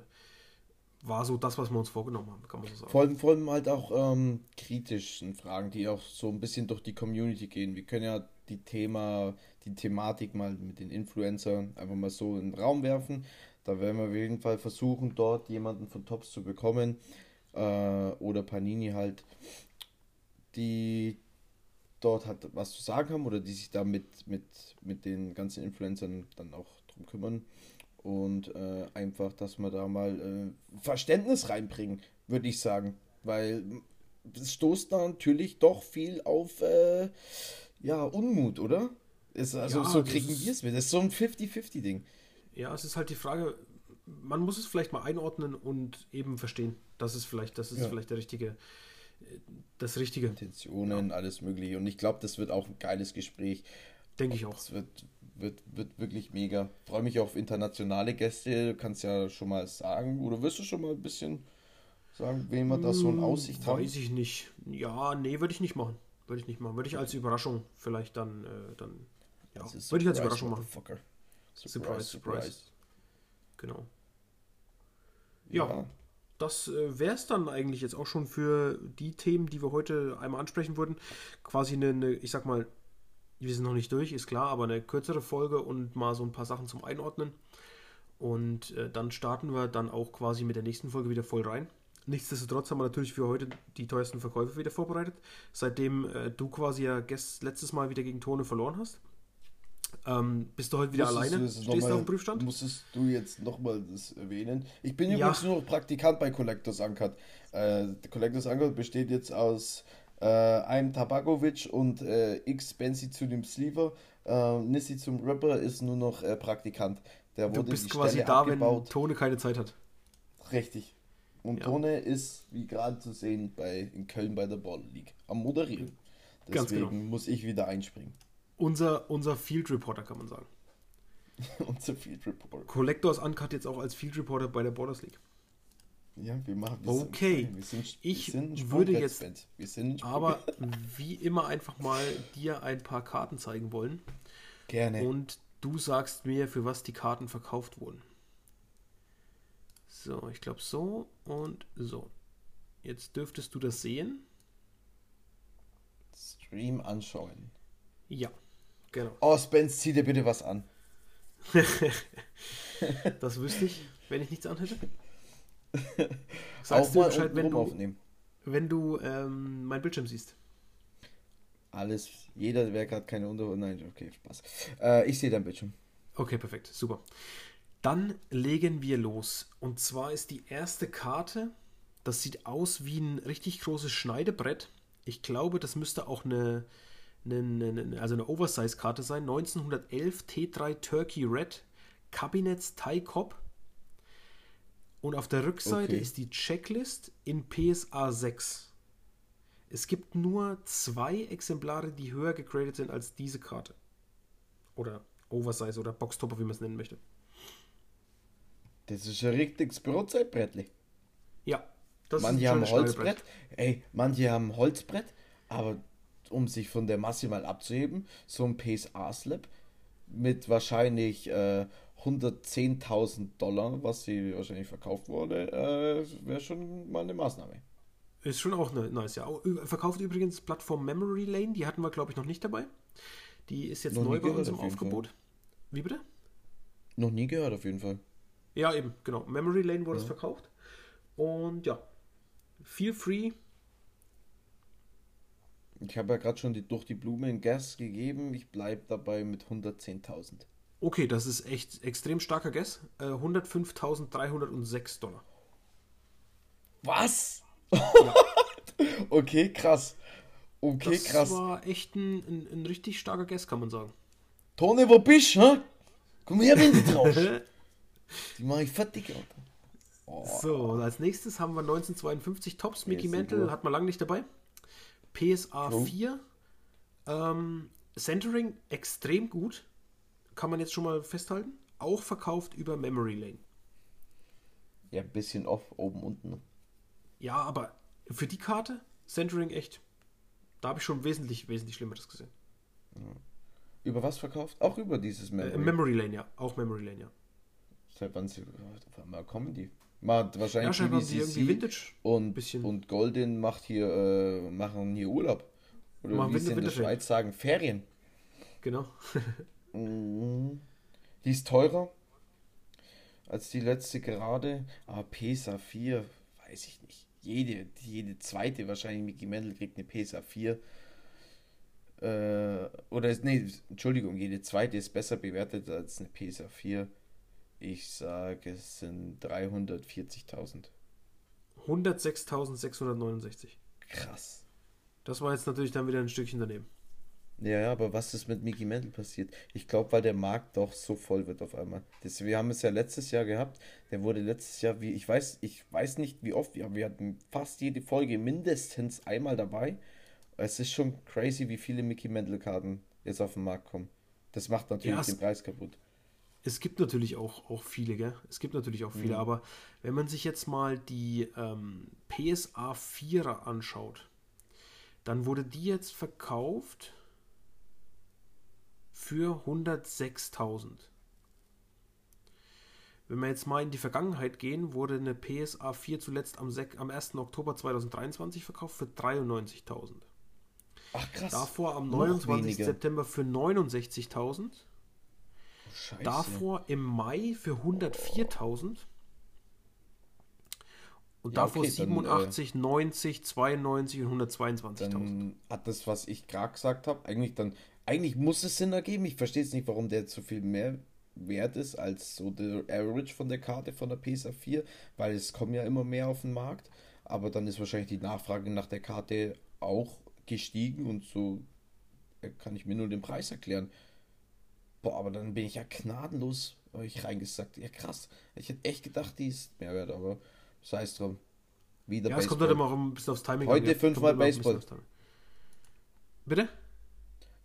war so das, was wir uns vorgenommen haben, kann man so sagen. Vor allem, vor allem halt auch ähm, kritischen Fragen, die auch so ein bisschen durch die Community gehen. Wir können ja die Thema, die Thematik mal mit den Influencern einfach mal so in den Raum werfen. Da werden wir auf jeden Fall versuchen, dort jemanden von Tops zu bekommen. Äh, oder Panini halt, die dort halt was zu sagen haben oder die sich da mit, mit, mit den ganzen Influencern dann auch drum kümmern. Und äh, einfach, dass wir da mal äh, Verständnis reinbringen, würde ich sagen. Weil es stoßt da natürlich doch viel auf äh, ja, Unmut, oder? Ist, also ja, so kriegen wir es mit. Das ist so ein 50-50-Ding. Ja, es ist halt die Frage, man muss es vielleicht mal einordnen und eben verstehen. Das ist vielleicht, das ist ja. vielleicht der richtige, das richtige. Intentionen, ja. alles mögliche. Und ich glaube, das wird auch ein geiles Gespräch. Denke ich auch. Es wird, wird, wird wirklich mega. Freue mich auf internationale Gäste. Du kannst ja schon mal sagen, oder wirst du schon mal ein bisschen sagen, wem wir da so in hm, Aussicht haben? Weiß ich nicht. Ja, nee, würde ich nicht machen. Würde ich nicht machen. Würde ich als Überraschung vielleicht dann, äh, dann ja, würde ich als Überraschung machen. Surprise, surprise, surprise. Genau. Ja, ja. das äh, wäre es dann eigentlich jetzt auch schon für die Themen, die wir heute einmal ansprechen würden. Quasi eine, eine, ich sag mal, wir sind noch nicht durch, ist klar, aber eine kürzere Folge und mal so ein paar Sachen zum Einordnen. Und äh, dann starten wir dann auch quasi mit der nächsten Folge wieder voll rein. Nichtsdestotrotz haben wir natürlich für heute die teuersten Verkäufe wieder vorbereitet. Seitdem äh, du quasi ja letztes Mal wieder gegen Tone verloren hast. Ähm, bist du heute wieder musstest alleine? Stehst du auf dem Prüfstand? Musstest du jetzt nochmal das erwähnen? Ich bin übrigens ja. nur Praktikant bei Collectors Uncut. Äh, Collectors Uncut besteht jetzt aus äh, einem Tabakovic und äh, X Benzi zu dem Sleever. Äh, Nissi zum Rapper ist nur noch äh, Praktikant. Der du wurde bist quasi Stelle da, abgebaut. wenn Tone keine Zeit hat. Richtig. Und ja. Tone ist, wie gerade zu sehen, bei, in Köln bei der Ball League am Moderieren. Deswegen Ganz genau. muss ich wieder einspringen. Unser, unser Field Reporter, kann man sagen. unser Field Reporter. Collectors Uncut jetzt auch als Field Reporter bei der Borders League. Ja, wir machen wir Okay, sind, wir sind, ich wir würde jetzt aber wie immer einfach mal dir ein paar Karten zeigen wollen. Gerne. Und du sagst mir, für was die Karten verkauft wurden. So, ich glaube so und so. Jetzt dürftest du das sehen. Stream anschauen. Ja. Genau. Oh, Spence, zieh dir bitte was an. das wüsste ich, wenn ich nichts anhätte. Sagst du Bescheid, wenn du, aufnehmen. wenn du ähm, mein Bildschirm siehst. Alles, jeder, wer gerade keine Unter... Nein, okay, Spaß. Äh, ich sehe dein Bildschirm. Okay, perfekt, super. Dann legen wir los. Und zwar ist die erste Karte, das sieht aus wie ein richtig großes Schneidebrett. Ich glaube, das müsste auch eine, eine, eine also eine Oversize-Karte sein. 1911 T3 Turkey Red Kabinetts Thai Cop. Und auf der Rückseite okay. ist die Checklist in PSA 6. Es gibt nur zwei Exemplare, die höher gegradet sind als diese Karte. Oder Oversize oder Boxtopper, wie man es nennen möchte. Das ist ein richtiges Brotzeitbrettli. Ja. Das manche haben Holzbrett. Ey, manche haben Holzbrett, aber um sich von der Masse mal abzuheben, so ein PSA-Slab mit wahrscheinlich äh, 110.000 Dollar, was sie wahrscheinlich verkauft wurde, äh, wäre schon mal eine Maßnahme. Ist schon auch nice, ja. Verkauft übrigens Plattform Memory Lane, die hatten wir, glaube ich, noch nicht dabei. Die ist jetzt noch neu bei uns im Aufgebot. Fall. Wie bitte? Noch nie gehört, auf jeden Fall. Ja, eben, genau. Memory Lane wurde ja. es verkauft. Und ja, feel free. Ich habe ja gerade schon die, durch die Blume in Gas gegeben. Ich bleibe dabei mit 110.000. Okay, das ist echt extrem starker Guess. Äh, 105.306 Dollar. Was? Ja. okay, krass. Okay, das krass. Das war echt ein, ein, ein, richtig starker Guess, kann man sagen. Tone, wo bist du? Komm her, wenn du traust. Die mache ich fertig, Alter. Oh. So, als nächstes haben wir 1952 Tops. Mickey Mantle hat man lange nicht dabei. PSA oh. 4. Ähm, Centering extrem gut kann man jetzt schon mal festhalten. Auch verkauft über Memory Lane. Ja, ein bisschen off, oben, unten. Ja, aber für die Karte, Centering echt. Da habe ich schon wesentlich, wesentlich Schlimmeres gesehen. Über was verkauft? Auch über dieses Memory. Äh, Memory Lane, ja. Auch Memory Lane, ja. Seit wann sie, auf einmal kommen die? Macht wahrscheinlich ja, Vintage und, bisschen. und Golden macht hier, äh, machen hier Urlaub. Oder machen wie sie in der Schweiz sagen, Ferien. Genau. Mhm. Die ist teurer als die letzte gerade. Aber PSA 4, weiß ich nicht. Jede, jede zweite wahrscheinlich Mickey Mendel kriegt eine PSA 4. Äh, oder, nee, Entschuldigung, jede zweite ist besser bewertet als eine PSA 4. Ich sage, es sind 340.000. 106.669. Krass. Das war jetzt natürlich dann wieder ein Stückchen daneben. Ja, aber was ist mit Mickey Mantle passiert? Ich glaube, weil der Markt doch so voll wird auf einmal. Das, wir haben es ja letztes Jahr gehabt. Der wurde letztes Jahr, wie ich weiß, ich weiß nicht wie oft, aber wir hatten fast jede Folge mindestens einmal dabei. Es ist schon crazy, wie viele Mickey Mantle Karten jetzt auf den Markt kommen. Das macht natürlich ja, den Preis kaputt. Es gibt natürlich auch, auch viele, gell? Es gibt natürlich auch viele, mhm. aber wenn man sich jetzt mal die ähm, PSA 4er anschaut, dann wurde die jetzt verkauft für 106.000. Wenn wir jetzt mal in die Vergangenheit gehen, wurde eine PSA 4 zuletzt am, am 1. Oktober 2023 verkauft für 93.000. Ach krass. Davor am 29. September für 69.000. Davor im Mai für 104.000. Und ja, davor okay, 87, dann, äh, 90, 92 und 122.000. Dann hat das, was ich gerade gesagt habe, eigentlich dann eigentlich muss es Sinn ergeben. Ich verstehe jetzt nicht, warum der so viel mehr wert ist als so der Average von der Karte von der PSA 4, weil es kommen ja immer mehr auf den Markt. Aber dann ist wahrscheinlich die Nachfrage nach der Karte auch gestiegen und so äh, kann ich mir nur den Preis erklären. Boah, aber dann bin ich ja gnadenlos euch reingesagt. Ja, krass. Ich hätte echt gedacht, die ist mehr wert, aber sei es drum. Wieder ja, Baseball. es kommt halt immer ein bisschen aufs Timing. Heute fünfmal Baseball. Bitte?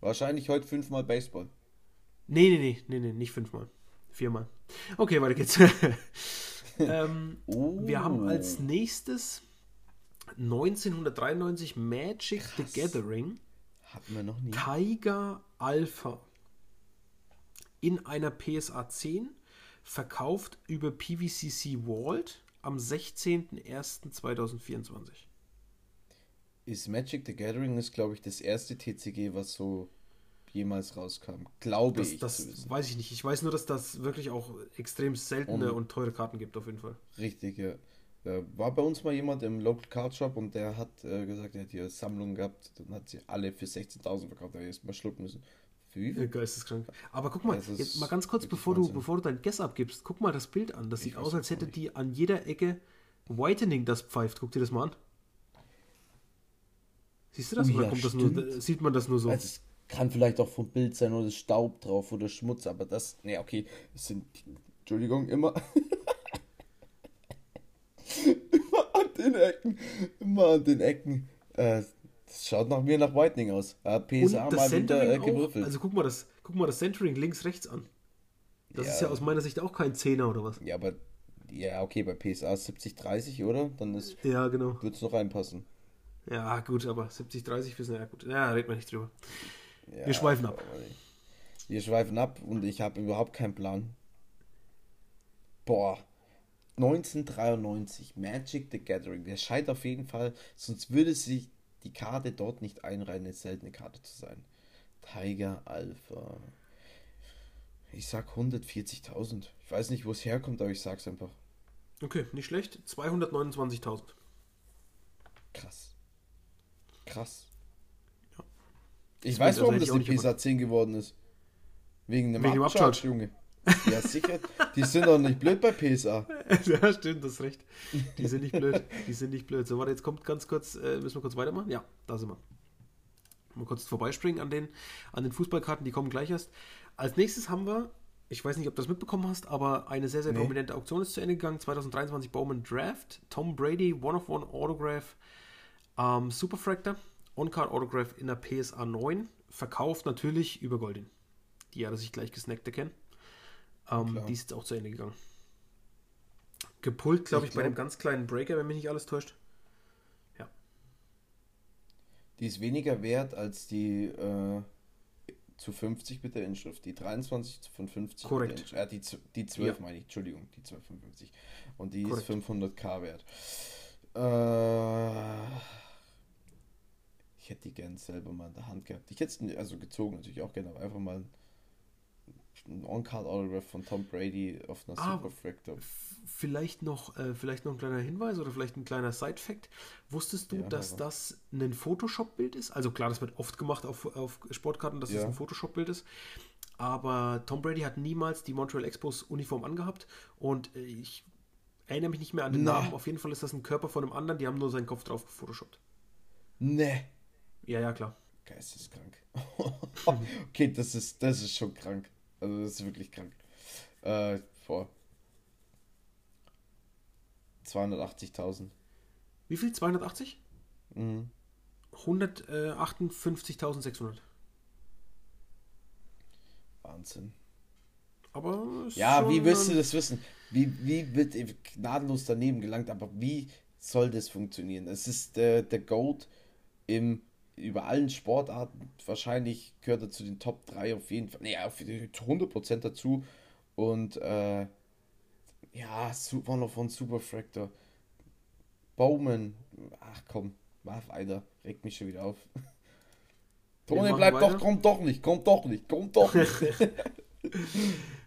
Wahrscheinlich heute fünfmal Baseball. Nee, nee, nee, nee, nee, nicht fünfmal. Viermal. Okay, weiter geht's. ähm, oh. Wir haben als nächstes 1993 Magic Krass. the Gathering. Hatten wir noch nie. Tiger Alpha. In einer PSA 10. Verkauft über PVCC Vault am 16.01.2024 ist Magic the Gathering ist, glaube ich, das erste TCG, was so jemals rauskam. Glaube das, ich. Das weiß ich nicht. Ich weiß nur, dass das wirklich auch extrem seltene und, und, teure Karten gibt, auf jeden Fall. Richtig, ja. Da war bei uns mal jemand im Local Card Shop und der hat äh, gesagt, er hat hier Sammlungen gehabt und hat sie alle für 16.000 verkauft. Da habe ich erst mal schlucken müssen. Für viel? Geisteskrank. Aber guck mal, Also jetzt mal ganz kurz, bevor du, bevor du dein Guess abgibst, guck mal das Bild an. Das sieht weiß aus, als hätte nicht. die an jeder Ecke Whitening das pfeift. Guck dir das mal an. Siehst du das? Oh oder ja, kommt das nur, sieht man das nur so? Also es kann vielleicht auch vom Bild sein oder Staub drauf oder Schmutz, aber das, ne, okay, es sind, Entschuldigung, immer, immer an den Ecken, immer an den Ecken. Äh, das schaut nach mir nach Whitening aus. Äh, Und PSA mal wieder äh, Centering auch. gewürfelt. Also guck mal, das, guck mal das Centering links, rechts an. Das ist ja aus meiner Sicht auch kein Zehner oder was? ja, aber, ja, okay, bei PSA 70-30, oder? Dann ist, Ja, genau. wird's noch reinpassen. Ja, gut, aber 70, 30 wissen ja gut. Ja, reden wir nicht drüber. Ja, Wir schweifen ab. Wir schweifen ab und ich habe überhaupt keinen Plan. Boah. 1993, Magic the Gathering. Der scheint auf jeden Fall, sonst würde sich die Karte dort nicht einreihen, eine seltene Karte zu sein. Tiger Alpha. Ich sag 140.000. Ich weiß nicht, wo es herkommt, aber ich sag's einfach. Okay, nicht schlecht. 229.000. Krass. Krass. Ich Das weiß, warum also das die PSA 10 geworden ist. Wegen dem Wegen Upcharge. Junge. Ja, sicher. Die sind doch nicht blöd bei PSA. ja, stimmt, das ist recht. Die sind nicht blöd. Die sind nicht blöd. So, warte, jetzt kommt ganz kurz, äh, müssen wir kurz weitermachen? Ja, da sind wir. Mal kurz vorbeispringen an den, an den Fußballkarten, die kommen gleich erst. Als nächstes haben wir, ich weiß nicht, ob du das mitbekommen hast, aber eine sehr, sehr Nee. prominente Auktion ist zu Ende gegangen. 2023 Bowman Draft. Tom Brady, One-of-One Autograph, ähm, Superfractor, On-Card Autograph in der PSA 9. Verkauft natürlich über Goldin. Die hat er sich gleich gesnackt erkennen. Ähm, die ist jetzt auch zu Ende gegangen. Gepult, glaube Ich ich, bei glaub- dem ganz kleinen Breaker, wenn mich nicht alles täuscht. Die ist weniger wert als die äh, zu 50 mit der Inschrift. Die 23 von 50 Korrekt. Äh, die, die 12 Ja. meine ich, Entschuldigung, die 12 von 50. Und die Korrekt. ist 500k wert. Äh, ich hätte die gern selber mal in der Hand gehabt. Ich hätte es also gezogen natürlich auch gerne, aber einfach mal ein- On-Card-Autograph von Tom Brady auf einer Ah, Superfractor. Vielleicht noch, äh, vielleicht noch ein kleiner Hinweis oder vielleicht ein kleiner Side-Fact. Wusstest du, Ja, dass aber- das ein Photoshop-Bild ist? Also klar, das wird oft gemacht auf, auf Sportkarten, dass das Ja. ein Photoshop-Bild ist. Aber Tom Brady hat niemals die Montreal Expos Uniform angehabt und äh, ich erinnere mich nicht mehr an den Nee. Namen. Auf jeden Fall ist das ein Körper von einem anderen, die haben nur seinen Kopf drauf gefotoshoppt. Ne. Ja, ja, klar. Geisteskrank. okay, das ist, das ist schon krank. Also das ist wirklich krank. Äh, vor 280.000. Wie viel? 280? Mhm. 158.600. Wahnsinn. Aber Ja, wie willst du das wissen? Wie, wie wird gnadenlos daneben gelangt, aber wie soll das funktionieren? Es ist äh, der GOAT im, über allen Sportarten. Wahrscheinlich gehört er zu den Top 3 auf jeden Fall. Naja, auf 100% dazu. Und äh, ja, Su- One of One Superfractor. Bowman. Ach komm, mach weiter. Regt mich schon wieder auf. Toni, machen bleib weiter. doch, kommt doch nicht, kommt doch nicht, kommt doch nicht.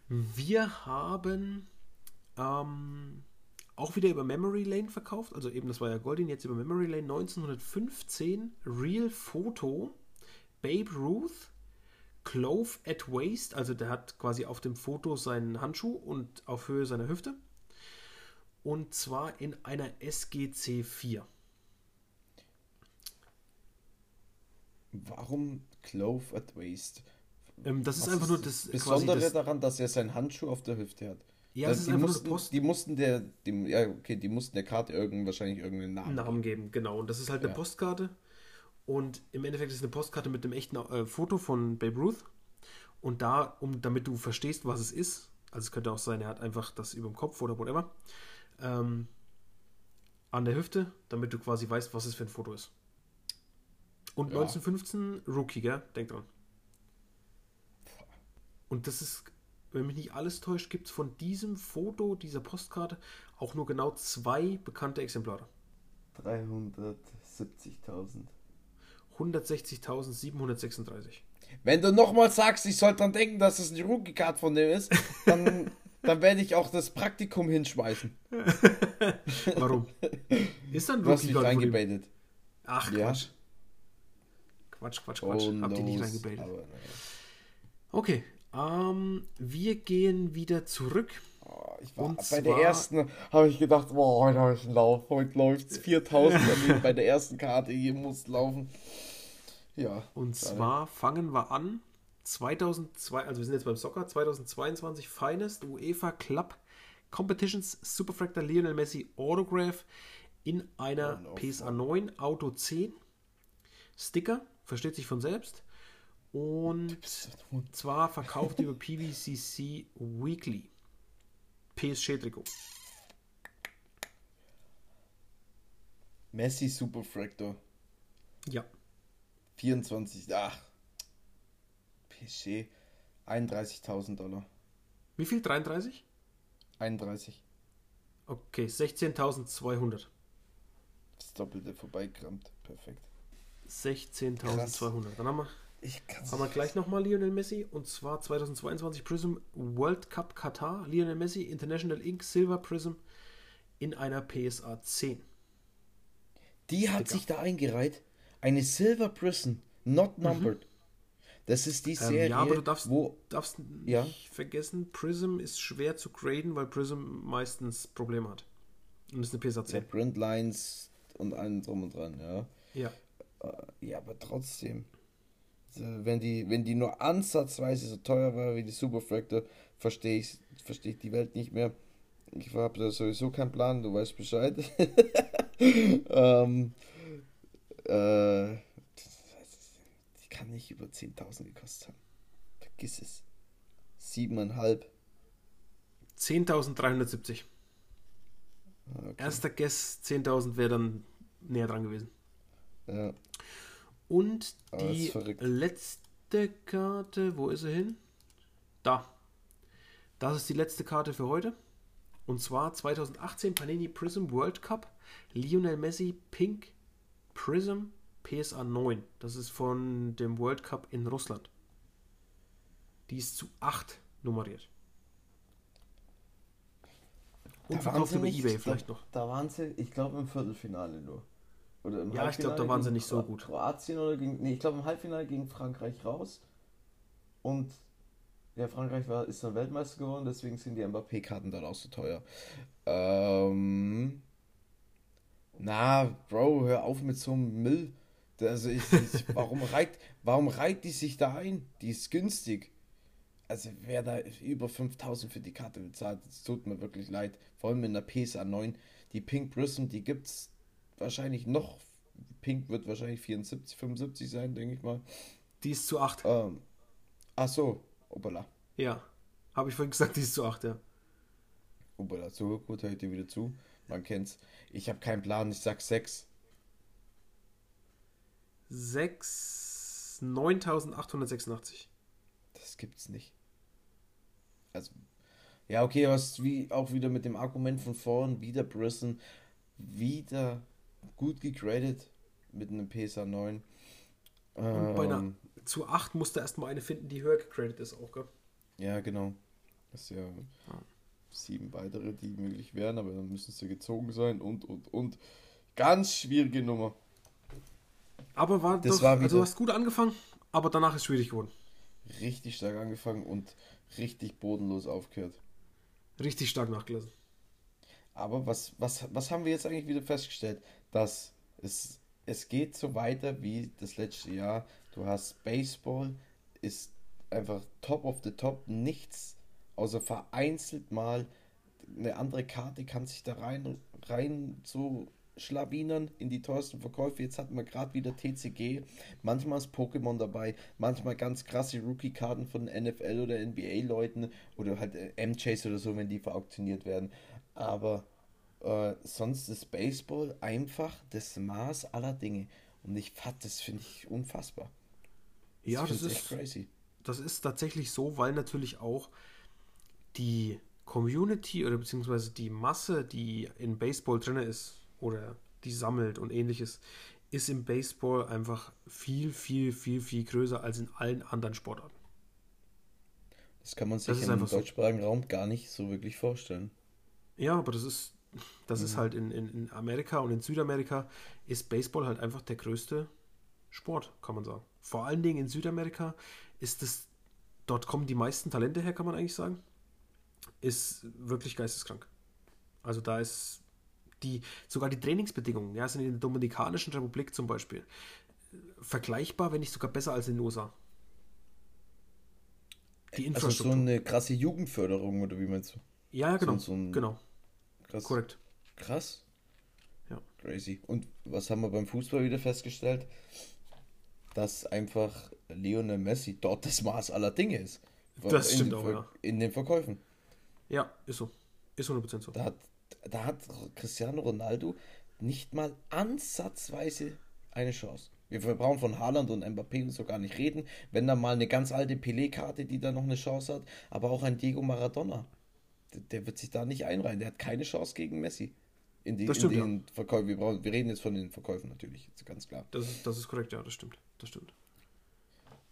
Wir haben ähm, auch wieder über Memory Lane verkauft. Also eben, das war ja Goldin, jetzt über Memory Lane 1915. Real Photo. Babe Ruth. Clove at Waist. Also der hat quasi auf dem Foto seinen Handschuh und auf Höhe seiner Hüfte. Und zwar in einer SGC 4. Warum Clove at Waist? Ähm, das ist Was einfach nur das Besondere daran, dass er seinen Handschuh auf der Hüfte hat. Ja, das ist die, einfach mussten, Post. die mussten der, dem, ja, okay, die mussten der Karte irgend, wahrscheinlich irgendeinen Namen. Namen geben, genau. Und das ist halt eine Ja. Postkarte. Und im Endeffekt ist es eine Postkarte mit einem echten äh, Foto von Babe Ruth. Und da, um, damit du verstehst, was es ist, also es könnte auch sein, er hat einfach das über dem Kopf oder whatever, ähm, an der Hüfte, damit du quasi weißt, was es für ein Foto ist. Und Ja. 1915 Rookie, gell? Denk dran. Und das ist, wenn mich nicht alles täuscht, gibt es von diesem Foto, dieser Postkarte, auch nur genau zwei bekannte Exemplare. 370.000. 160.736. Wenn du nochmal sagst, ich soll dran denken, dass es eine Rookie-Card von dem ist, dann, dann werde ich auch das Praktikum hinschmeißen. Warum? Ist dann Du hast reingebaitet. Ach, Ja. Quatsch. Quatsch, Quatsch, Quatsch. Oh, Habt ihr nicht reingebaitet. Okay. Ähm, wir gehen wieder zurück. Oh, ich war, Und bei der ersten habe ich gedacht, boah, heute habe ich einen Lauf. Heute läuft es 4000 daneben bei der ersten Karte. Hier muss laufen. Ja. Und schade. zwar fangen wir an. 2002, also wir sind jetzt beim Soccer, 2022 Finest UEFA Club Competitions Superfractor Lionel Messi Autograph in einer. PSA 9 Auto 10 Sticker, versteht sich von selbst. Und zwar verkauft über PVCC Weekly. PSG-Trikot. Messi Superfractor. Ja. 24. Ach. PSG. 31.000 Dollar. Wie viel? 33? 31. Okay, 16.200. Das Doppelte vorbeigerammt. Perfekt. 16.200. Dann haben wir Ich kann's Haben wir gleich nochmal Lionel Messi und zwar 2022 Prism World Cup Katar. Lionel Messi International Inc. Silver Prism in einer PSA 10. Die hat Sticker. sich da eingereiht. Eine Silver Prison, not numbered. Das ist die Ähm, Serie, ja, aber du darfst, wo darfst nicht Ja. vergessen, Prism ist schwer zu graden, weil Prism meistens Probleme hat. Und ist eine PSA der 10. Print Lines und allem drum und dran, ja. Ja. Äh, Ja, aber trotzdem. Wenn die, wenn die nur ansatzweise so teuer war wie die Superfractor, verstehe ich, verstehe ich die Welt nicht mehr. Ich habe da sowieso keinen Plan, du weißt Bescheid. ähm, äh, die kann nicht über 10.000 gekostet haben. Vergiss es. Siebeneinhalb. 10.370. Ah, Okay. Erster Guess 10.000 wäre dann näher dran gewesen. Ja. Und das die letzte Karte, wo ist sie hin? Da. Das ist die letzte Karte für heute. Und zwar 2018 Panini Prism World Cup. Lionel Messi Pink Prism PSA 9. Das ist von dem World Cup in Russland. Die ist zu 8 nummeriert. Und Da verkauft über Ebay vielleicht da, noch. Da waren sie, ich glaube, im Viertelfinale nur. Oder im Ja, ich glaub, da waren sie nicht so gut. Kroatien oder gegen. Nee, ich glaube, im Halbfinale gegen Frankreich raus. Und ja, Frankreich war, ist dann Weltmeister geworden, deswegen sind die Mbappé-Karten dort auch so teuer. Ähm. Na, Bro, hör auf mit so einem Müll. Also ich, ich, warum reiht, warum reiht die sich da ein? Die ist günstig. Also wer da über 5000 für die Karte bezahlt, das tut mir wirklich leid. Vor allem in der PSA 9. Die Pink Prism, die gibt's wahrscheinlich noch. Pink wird wahrscheinlich 74, 75 sein, denke ich mal. Die ist zu 8. Ähm, ach so, Obala. Ja. Habe ich vorhin gesagt, die ist zu 8, ja. Obala, so gut, hört ihr wieder zu. Man kennt's. Ich habe keinen Plan, ich sag 6. 6, 9886. Das gibt's nicht. Also, ja, okay, was wie auch wieder mit dem Argument von vorn, wieder Brisson, wieder gut gegradet mit einem PSA 9. Und bei einer Ähm, zu 8 musst du erstmal eine finden, die höher gecradet ist auch, gell? ja, genau. Das ist ja sieben weitere, die möglich wären, aber dann müssen sie gezogen sein und, und, und. Ganz schwierige Nummer. Aber war Das doch, war also wieder- du hast gut angefangen, aber danach ist schwierig geworden. Richtig stark angefangen und richtig bodenlos aufgehört. Richtig stark nachgelassen. Aber was, was, was haben wir jetzt eigentlich wieder festgestellt? Dass es, es geht so weiter wie das letzte Jahr. Du hast Baseball, ist einfach top of the top, nichts, außer vereinzelt mal eine andere Karte kann sich da rein, rein so schlawinern in die teuersten Verkäufe. Jetzt hatten wir gerade wieder TCG, manchmal ist Pokémon dabei, manchmal ganz krasse Rookie-Karten von NFL oder NBA-Leuten oder halt äh, M-Chase oder so, wenn die verauktioniert werden. Aber äh, sonst ist Baseball einfach das Maß aller Dinge. Und ich fand, das finde ich unfassbar. Ja, Ich das ist, crazy. das ist tatsächlich so, weil natürlich auch die Community oder beziehungsweise die Masse, die in Baseball drin ist oder die sammelt und ähnliches, ist im Baseball einfach viel, viel, viel, viel größer als in allen anderen Sportarten. Das kann man sich Das im einfach so. deutschsprachigen Raum gar nicht so wirklich vorstellen. Ja, aber das ist Das mhm. ist halt in, in, in Amerika und in Südamerika ist Baseball halt einfach der größte Sport, kann man sagen. Vor allen Dingen in Südamerika ist es, dort kommen die meisten Talente her, kann man eigentlich sagen. Ist wirklich geisteskrank. Also da ist die, sogar die Trainingsbedingungen, ja, sind in der Dominikanischen Republik zum Beispiel vergleichbar, wenn nicht sogar besser als in den USA. Die Infrastruktur. Also so eine krasse Jugendförderung, oder wie meinst du? Ja, genau. So, so genau. Krass. Korrekt. Krass. Ja. Crazy. Und was haben wir beim Fußball wieder festgestellt? Dass einfach Lionel Messi dort das Maß aller Dinge ist. Das stimmt auch, Ver ja. In den Verkäufen. Ja, ist so. Ist 100% so. Da hat, da hat Cristiano Ronaldo nicht mal ansatzweise eine Chance. Wir brauchen von Haaland und Mbappé und so gar nicht reden. Wenn da mal eine ganz alte Pelé-Karte, die da noch eine Chance hat, aber auch ein Diego Maradona. Der, der, wird sich da nicht einreihen. Der hat keine Chance gegen Messi. In, die, stimmt, in den ja. Verkäufen. Wir, wir reden jetzt von den Verkäufen natürlich, ganz klar. Das ist, das ist korrekt, ja, das stimmt. Das stimmt.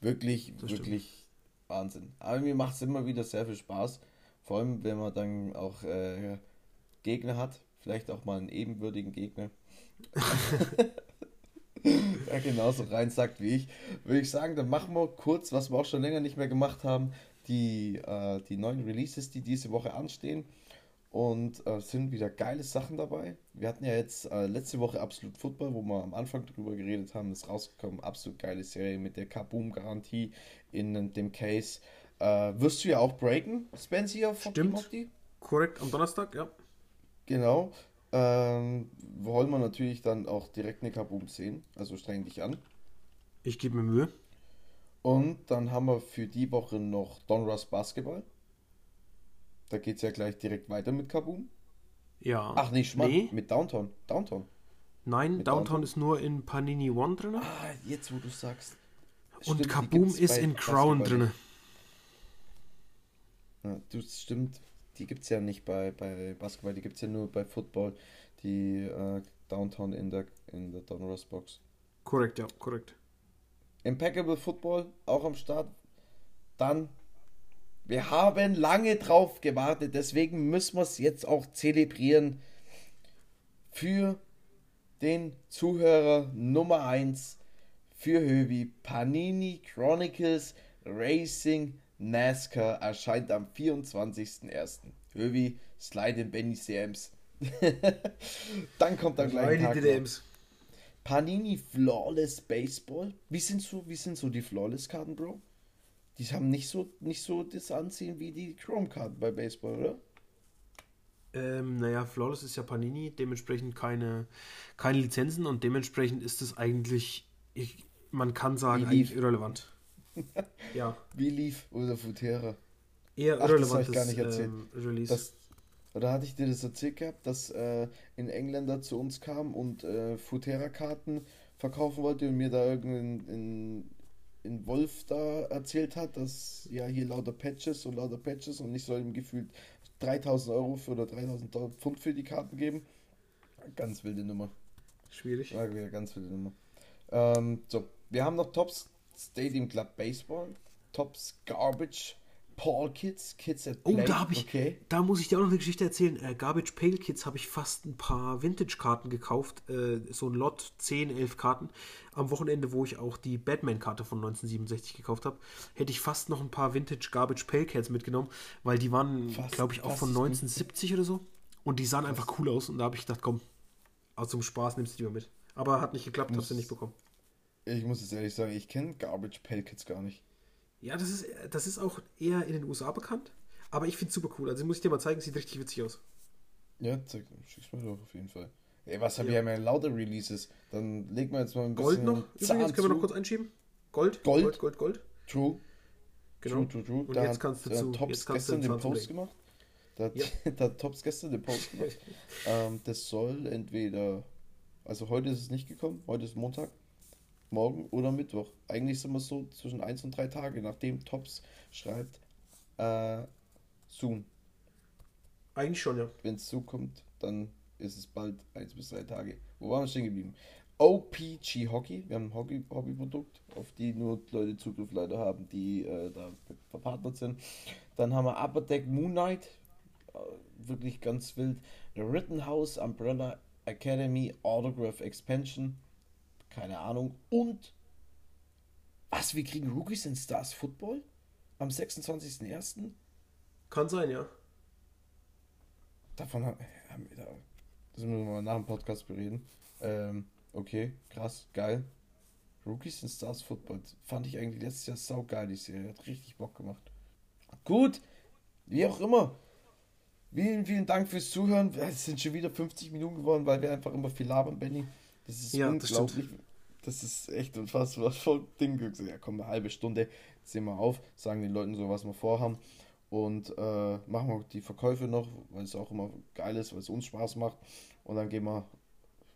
Wirklich, das wirklich stimmt. Wahnsinn. Aber mir macht es immer wieder sehr viel Spaß. Vor allem, wenn man dann auch äh, Gegner hat. Vielleicht auch mal einen ebenwürdigen Gegner. ja, genauso rein sagt wie ich. Würde ich sagen, dann machen wir kurz, was wir auch schon länger nicht mehr gemacht haben, die, äh, die neuen Releases, die diese Woche anstehen. Und äh, sind wieder geile Sachen dabei. Wir hatten ja jetzt äh, letzte Woche Absolut Football, wo wir am Anfang drüber geredet haben, ist rausgekommen. Absolut geile Serie mit der Kaboom-Garantie in dem Case. Äh, wirst du ja auch breaken, Spencer, Stimmt. Korrekt, am Donnerstag, ja. Genau. Ähm, wollen wir natürlich dann auch direkt eine Kaboom sehen. Also streng dich an. Ich gebe mir Mühe. Und dann haben wir für die Woche noch Donruss Basketball. Da geht es ja gleich direkt weiter mit Kaboom. Ja. Ach nee, Schmarrn, nee. mit Downtown. Downtown. Nein, Downtown, Downtown, ist nur in Panini One drin. Ah, jetzt wo du sagst. Und stimmt, Kaboom ist in Crown drin. Ja, das stimmt die gibt es ja nicht bei, bei Basketball, die gibt es ja nur bei Football, die äh, Downtown in der, in der Donruss Box. Korrekt, ja, korrekt. Impeccable Football auch am Start. Dann, wir haben lange drauf gewartet, deswegen müssen wir es jetzt auch zelebrieren für den Zuhörer Nummer 1 für Hövi Panini Chronicles Racing NASCAR erscheint am 24.01. Hövi, Slide in Benny CMs. dann kommt dann gleich Tag DMs. Panini Flawless Baseball. Wie sind so, wie sind so die Flawless-Karten, Bro? Die haben nicht so, nicht so das Anziehen wie die Chrome-Karten bei Baseball, oder? Ähm, naja, Flawless ist ja Panini, dementsprechend keine, keine Lizenzen und dementsprechend ist es eigentlich, ich, man kann sagen, eigentlich irrelevant. ja. Wie lief oder Futera? Eher Ach, irrelevant. Das ich gar nicht erzählt. Ähm, Release. Das, oder hatte ich dir das erzählt gehabt, dass äh, ein Engländer zu uns kam und äh, Futera-Karten verkaufen wollte und mir da irgendein in, Wolf da erzählt hat, dass ja hier lauter Patches und lauter Patches und ich soll ihm gefühlt 3000 Euro für oder 3000 Pfund für die Karten geben. Ganz wilde Nummer. Schwierig. Ja, ganz wilde Nummer. Ähm, so, wir haben noch Tops Stadium Club Baseball, Tops Garbage, Paul Kids, Kids at Play. Oh, da habe ich, okay. da muss ich dir auch noch eine Geschichte erzählen. Äh, Garbage Pale Kids habe ich fast ein paar Vintage-Karten gekauft, äh, so ein Lot, 10, 11 Karten. Am Wochenende, wo ich auch die Batman-Karte von 1967 gekauft habe, hätte ich fast noch ein paar Vintage Garbage Pale Kids mitgenommen, weil die waren, glaube ich, auch von 1970 oder so. Und die sahen einfach cool aus. Und da habe ich gedacht, komm, aus zum Spaß nimmst du die mal mit. Aber hat nicht geklappt, hast du nicht bekommen. Ich muss jetzt ehrlich sagen, ich kenne Garbage Pail Kids gar nicht. Ja, das ist, das ist auch eher in den USA bekannt. Aber ich finde es super cool. Also muss ich dir mal zeigen, sieht richtig witzig aus. Ja, zeig, schick's mir doch auf jeden Fall. Ey, was haben ja. wir ja mehr lauter Releases? Dann legen wir jetzt mal ein bisschen. Gold noch? Übrigens können wir noch kurz einschieben. Gold? Gold? Gold, Gold, Gold. True. Genau. True, true, true. Und da jetzt kannst du zu, Tops jetzt kannst gestern den Post gemacht. Da ja. da hat Tops gestern den Post gemacht. ähm, das soll entweder. Also heute ist es nicht gekommen, heute ist Montag morgen oder Mittwoch. Eigentlich sind wir so zwischen 1 und 3 Tage, nachdem Tops schreibt, äh, soon. Eigentlich schon, ja. Wenn es zukommt, dann ist es bald 1 bis 3 Tage. Wo waren wir stehen geblieben? OPG Hockey, wir haben ein Hockey, Hobbyprodukt, auf die nur Leute Zugriff leider haben, die äh, da verpartnert sind. Dann haben wir Upper Deck Moon Knight, äh, wirklich ganz wild. The Rittenhouse Umbrella Academy Autograph Expansion. Keine Ahnung. Und was, wir kriegen Rookies in Stars Football am 26.01. Kann sein, ja. Davon haben, haben wir da. Das müssen wir mal nach dem Podcast bereden. Ähm, okay, krass, geil. Rookies in Stars Football. Fand ich eigentlich letztes Jahr saugeil, die Serie. Hat richtig Bock gemacht. Gut, wie auch immer. Vielen, vielen Dank fürs Zuhören. Es sind schon wieder 50 Minuten geworden, weil wir einfach immer viel labern, Benny. Das ist ja, unglaublich. Das, das, ist echt was voll Ding. Ja, komm, eine halbe Stunde. Sehen wir auf, sagen den Leuten so, was wir vorhaben. Und äh, machen wir die Verkäufe noch, weil es auch immer geil ist, weil es uns Spaß macht. Und dann gehen wir,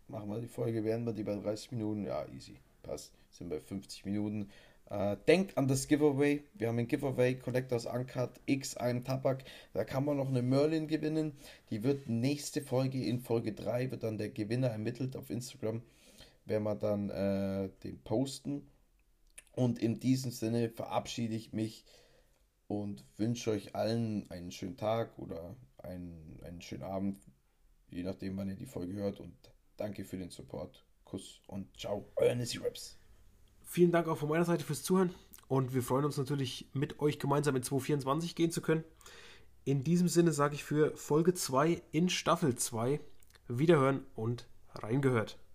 machen wir die Folge, werden wir die bei 30 Minuten. Ja, easy. Passt. Sind bei 50 Minuten. Äh, denkt an das Giveaway. Wir haben ein Giveaway Collectors Uncut X ein Tabak. Da kann man noch eine Merlin gewinnen. Die wird nächste Folge, in Folge 3, wird dann der Gewinner ermittelt auf Instagram. Werden wir dann äh, den posten. Und in diesem Sinne verabschiede ich mich und wünsche euch allen einen schönen Tag oder einen, einen schönen Abend, je nachdem, wann ihr die Folge hört. Und danke für den Support. Kuss und ciao, euer Nissy Raps. Vielen Dank auch von meiner Seite fürs Zuhören und wir freuen uns natürlich, mit euch gemeinsam in 2024 gehen zu können. In diesem Sinne sage ich für Folge 2 in Staffel 2 Wiederhören und reingehört.